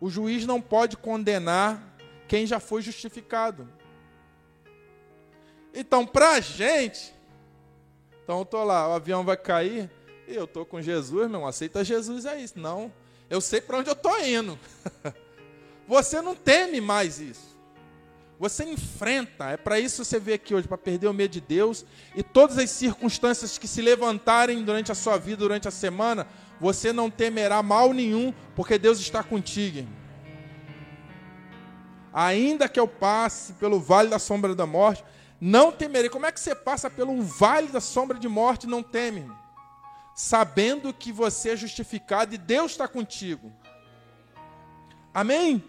O juiz não pode condenar quem já foi justificado. Então, para a gente, então eu estou lá, o avião vai cair, e eu estou com Jesus, meu, aceita Jesus, é isso. Não, eu sei para onde eu estou indo. <laughs> Você não teme mais isso. Você enfrenta, é para isso que você veio aqui hoje, para perder o medo de Deus e todas as circunstâncias que se levantarem durante a sua vida, durante a semana, você não temerá mal nenhum, porque Deus está contigo. Ainda que eu passe pelo vale da sombra da morte, não temerei. Como é que você passa pelo vale da sombra de morte e não teme? Sabendo que você é justificado e Deus está contigo. Amém?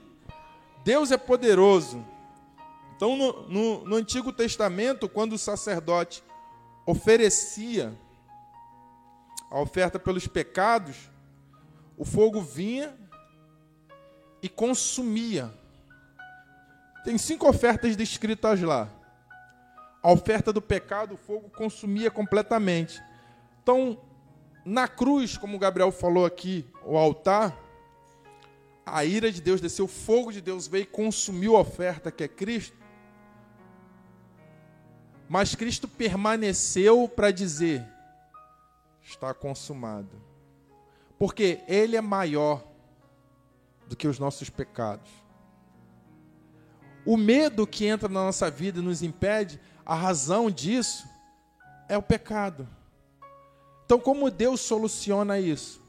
Deus é poderoso. Então, no, no, no Antigo Testamento, quando o sacerdote oferecia a oferta pelos pecados, o fogo vinha e consumia. Tem cinco ofertas descritas lá. A oferta do pecado, o fogo consumia completamente. Então, na cruz, como Gabriel falou aqui, o altar, a ira de Deus desceu, o fogo de Deus veio e consumiu a oferta que é Cristo. Mas Cristo permaneceu para dizer: está consumado. Porque Ele é maior do que os nossos pecados. O medo que entra na nossa vida e nos impede, a razão disso é o pecado. Então, como Deus soluciona isso?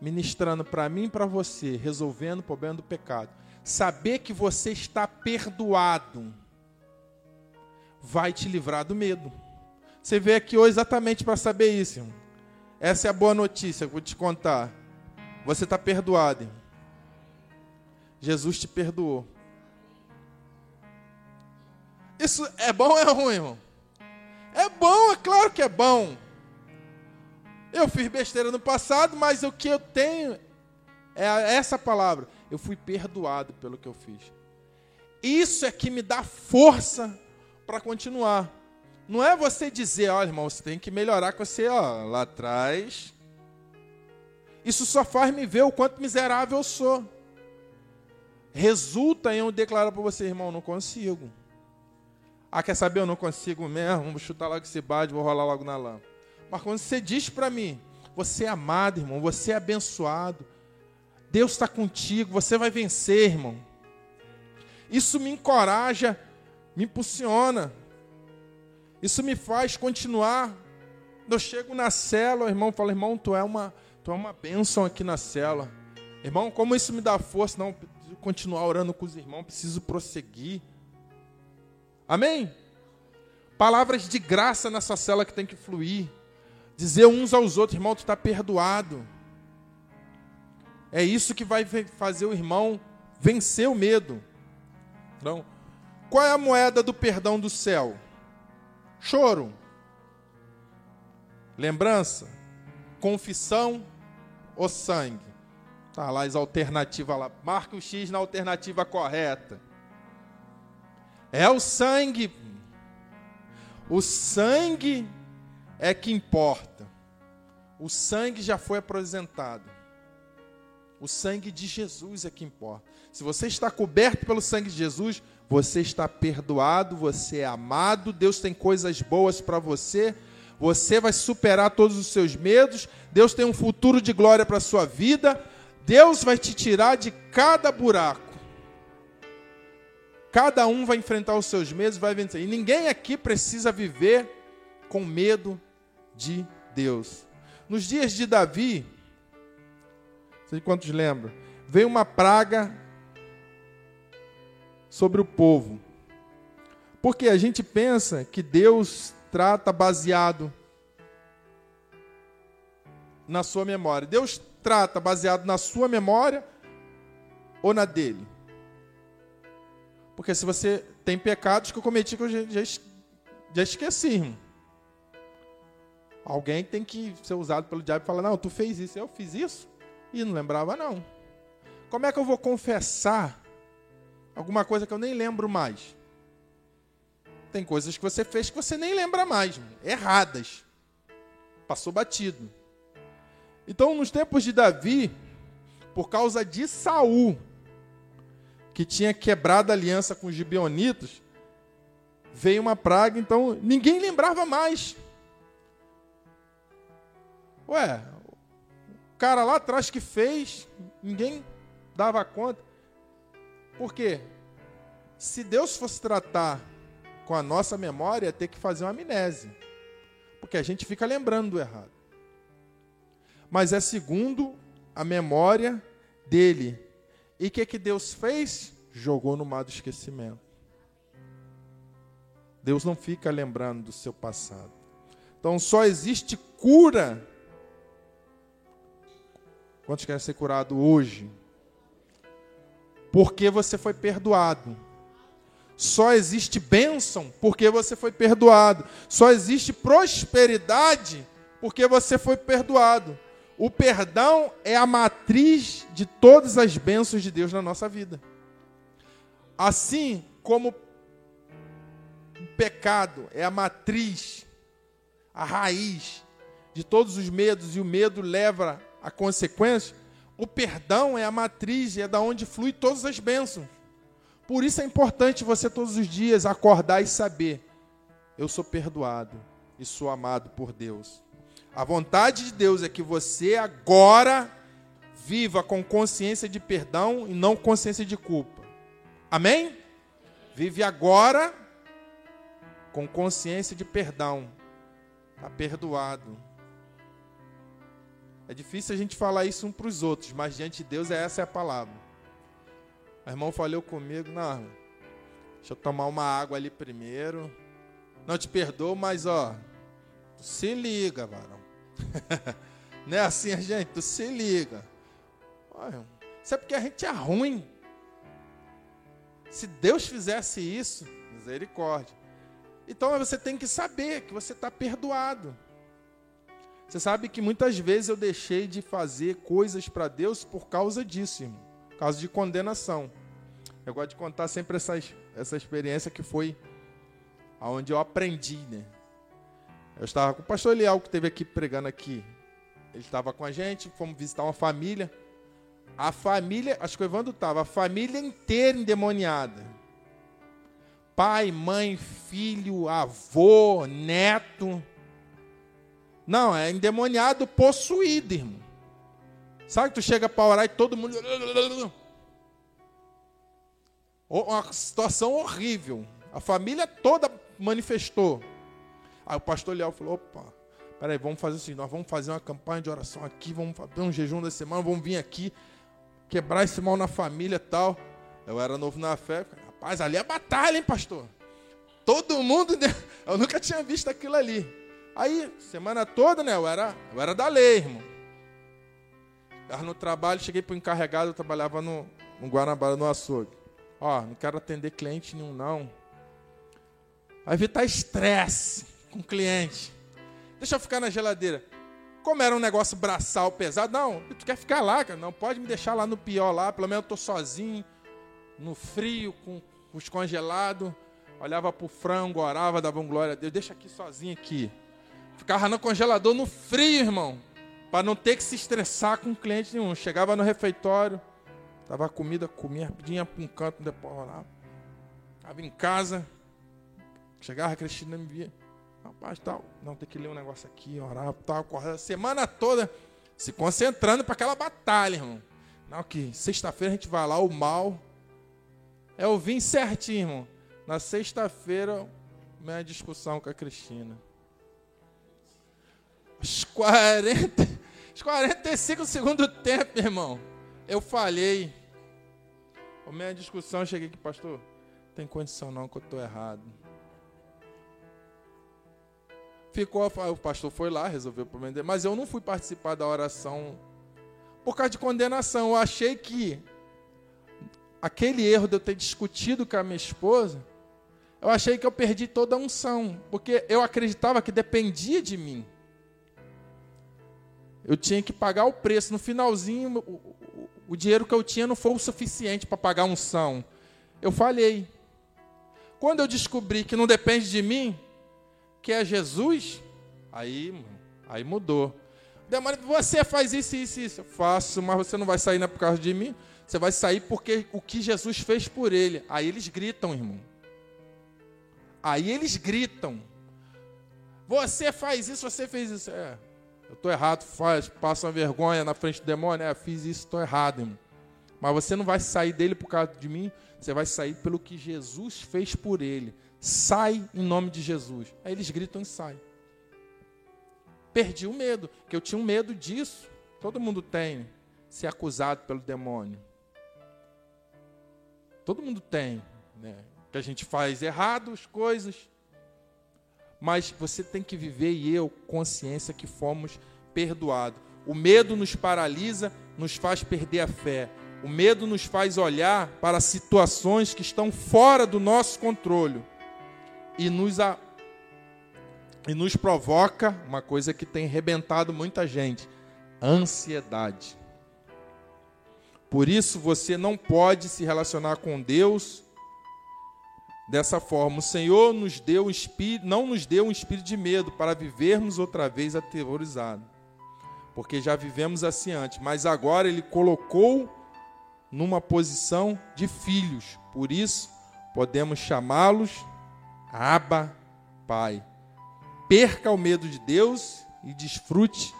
Ministrando para mim e para você, resolvendo o problema do pecado. Saber que você está perdoado vai te livrar do medo. Você veio aqui hoje exatamente para saber isso. Irmão. Essa é a boa notícia que vou te contar. Você está perdoado. Irmão. Jesus te perdoou. Isso é bom ou é ruim, irmão? É bom, é claro que é bom. Eu fiz besteira no passado, mas o que eu tenho é essa palavra. Eu fui perdoado pelo que eu fiz. Isso é que me dá força para continuar. Não é você dizer, olha, irmão, você tem que melhorar com você, ó, lá atrás. Isso só faz me ver o quanto miserável eu sou. Resulta em eu declarar para você, irmão, não consigo. Ah, quer saber? Eu não consigo mesmo. Vou chutar logo esse bade, vou rolar logo na lama. Mas quando você diz para mim, você é amado, irmão, você é abençoado, Deus está contigo, você vai vencer, irmão. Isso me encoraja me impulsiona. Isso me faz continuar. Eu chego na cela, o irmão fala, irmão, tu é uma, tu é uma bênção aqui na cela. Irmão, como isso me dá força? Não, preciso continuar orando com os irmãos, preciso prosseguir. Amém? Palavras de graça nessa cela que tem que fluir. Dizer uns aos outros, irmão, tu está perdoado. É isso que vai fazer o irmão vencer o medo. Então, qual é a moeda do perdão do céu? Choro. Lembrança? Confissão ou sangue? Tá lá as alternativas lá. Marque o X na alternativa correta. É o sangue. O sangue é que importa. O sangue já foi apresentado. O sangue de Jesus é que importa. Se você está coberto pelo sangue de Jesus, você está perdoado, você é amado, Deus tem coisas boas para você, você vai superar todos os seus medos, Deus tem um futuro de glória para a sua vida, Deus vai te tirar de cada buraco. Cada um vai enfrentar os seus medos, vai vencer. E ninguém aqui precisa viver com medo de Deus. Nos dias de Davi, não sei quantos lembram, veio uma praga sobre o povo. Porque a gente pensa que Deus trata baseado na sua memória. Deus trata baseado na sua memória ou na dele? Porque se você tem pecados que eu cometi que eu já, já esqueci, irmão. Alguém tem que ser usado pelo diabo e falar: Não, tu fez isso, eu fiz isso e não lembrava, não. Como é que eu vou confessar alguma coisa que eu nem lembro mais. Tem coisas que você fez que você nem lembra mais, erradas. Passou batido. Então, nos tempos de Davi, por causa de Saul, que tinha quebrado a aliança com os gibeonitas, veio uma praga, então ninguém lembrava mais. Ué, o cara lá atrás que fez, ninguém dava conta. Por quê? Se Deus fosse tratar com a nossa memória, ter que fazer uma amnésia. Porque a gente fica lembrando do errado. Mas é segundo a memória dele. E o que, que Deus fez? jogou no mar do esquecimento. Deus não fica lembrando do seu passado. Então só existe cura. Quantos querem ser curado hoje? Porque você foi perdoado. Só existe bênção porque você foi perdoado. Só existe prosperidade porque você foi perdoado. O perdão é a matriz de todas as bênçãos de Deus na nossa vida. Assim como o pecado é a matriz, a raiz de todos os medos e o medo leva a consequência, o perdão é a matriz, é da onde flui todas as bênçãos. Por isso é importante você todos os dias acordar e saber: eu sou perdoado e sou amado por Deus. A vontade de Deus é que você agora viva com consciência de perdão e não consciência de culpa. Amém? Vive agora com consciência de perdão. Está perdoado. É difícil a gente falar isso um para os outros, mas diante de Deus essa é a palavra. O irmão falou comigo, não, deixa eu tomar uma água ali primeiro. Não te perdoo, mas ó, tu se liga, varão. <laughs> não é assim, gente? Tu se liga. Olha, isso é porque a gente é ruim. Se Deus fizesse isso, misericórdia. Então você tem que saber que você está perdoado. Você sabe que muitas vezes eu deixei de fazer coisas para Deus por causa disso, irmão caso de condenação. Eu gosto de contar sempre essas, essa experiência que foi aonde eu aprendi, né? Eu estava com o pastor Elial, que esteve aqui pregando aqui. Ele estava com a gente, fomos visitar uma família. A família, acho que o Evandro estava, a família inteira endemoniada. Pai, mãe, filho, avô, neto. Não, é endemoniado possuído, irmão. Sabe que tu chega para orar e todo mundo. Uma situação horrível. A família toda manifestou. Aí o pastor Leal falou: opa, peraí, vamos fazer assim, nós vamos fazer uma campanha de oração aqui, vamos fazer um jejum da semana, vamos vir aqui, quebrar esse mal na família tal. Eu era novo na fé, rapaz, ali é batalha, hein, pastor? Todo mundo, <laughs> eu nunca tinha visto aquilo ali. Aí, semana toda, né, eu era, eu era da lei, irmão. Estava no trabalho, cheguei para o encarregado, eu trabalhava no, no Guanabara, no açougue. Ó, não quero atender cliente nenhum, não. Vai evitar estresse com cliente. Deixa eu ficar na geladeira. Como era um negócio braçal pesado, não, tu quer ficar lá, cara? Não, pode me deixar lá no pior lá, pelo menos eu tô sozinho, no frio, com, com os congelados. Olhava pro frango, orava, dava um glória a Deus. Deixa aqui sozinho aqui. Ficava no congelador no frio, irmão para não ter que se estressar com cliente nenhum. Chegava no refeitório, tava a comida, comia rapidinho para um canto, depois lá. Estava em casa, chegava a Cristina me via. Rapaz, tal, não, tem que ler um negócio aqui, orar, tal, correr a semana toda se concentrando para aquela batalha, irmão. Não, que sexta-feira a gente vai lá, o mal. É eu vim certinho, irmão. Na sexta-feira, minha discussão com a Cristina. Os 40, os 45 segundo tempo, irmão, eu falhei. A minha discussão, eu cheguei aqui, pastor, tem condição não que eu estou errado. Ficou, o pastor foi lá, resolveu o problema dele, mas eu não fui participar da oração por causa de condenação. Eu achei que aquele erro de eu ter discutido com a minha esposa, eu achei que eu perdi toda a unção, porque eu acreditava que dependia de mim. Eu tinha que pagar o preço. No finalzinho, o, o, dinheiro que eu tinha não foi o suficiente para pagar a unção. Eu falhei. Quando eu descobri que não depende de mim, que é Jesus, aí, aí mudou. Demônio, você faz isso, isso, isso. Eu faço, mas você não vai sair é por causa de mim. Você vai sair porque o que Jesus fez por ele. Aí eles gritam, irmão. Aí eles gritam. Você faz isso, você fez isso. É. Eu estou errado, faz, passa uma vergonha na frente do demônio, é, fiz isso, estou errado, irmão. Mas você não vai sair dele por causa de mim, você vai sair pelo que Jesus fez por ele. Sai em nome de Jesus. Aí eles gritam e saem. Perdi o medo, que eu tinha um medo disso. Todo mundo tem, ser acusado pelo demônio. Todo mundo tem, né? Que a gente faz errado as coisas. Mas você tem que viver e eu consciência que fomos perdoados. O medo nos paralisa, nos faz perder a fé. O medo nos faz olhar para situações que estão fora do nosso controle e nos, a, e nos provoca uma coisa que tem rebentado muita gente: ansiedade. Por isso você não pode se relacionar com Deus dessa forma. O Senhor nos deu espírito, não nos deu um espírito de medo para vivermos outra vez aterrorizados. Porque já vivemos assim antes, mas agora ele colocou numa posição de filhos. Por isso podemos chamá-los Abba, Pai. Perca o medo de Deus e desfrute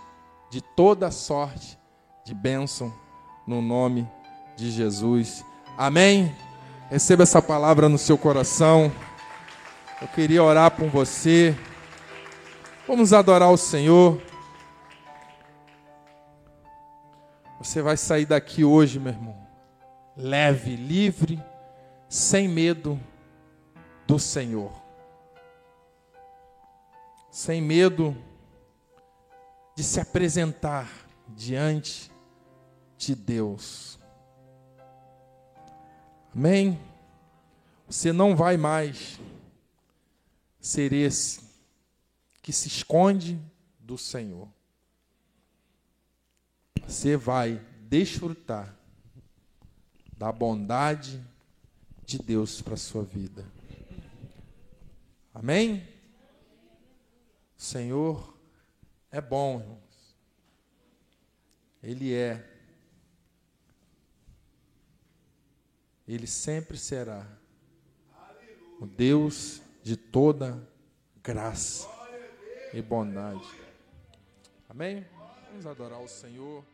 de toda sorte de bênção no nome de Jesus. Amém. Receba essa palavra no seu coração. Eu queria orar por você. Vamos adorar o Senhor. Você vai sair daqui hoje, meu irmão, leve, livre, sem medo do Senhor. Sem medo de se apresentar diante de Deus. Amém? Você não vai mais ser esse que se esconde do Senhor. Você vai desfrutar da bondade de Deus para a sua vida. Amém? O Senhor é bom, irmãos. Ele é. Ele sempre será o Deus de toda graça e bondade. Amém? Vamos adorar o Senhor.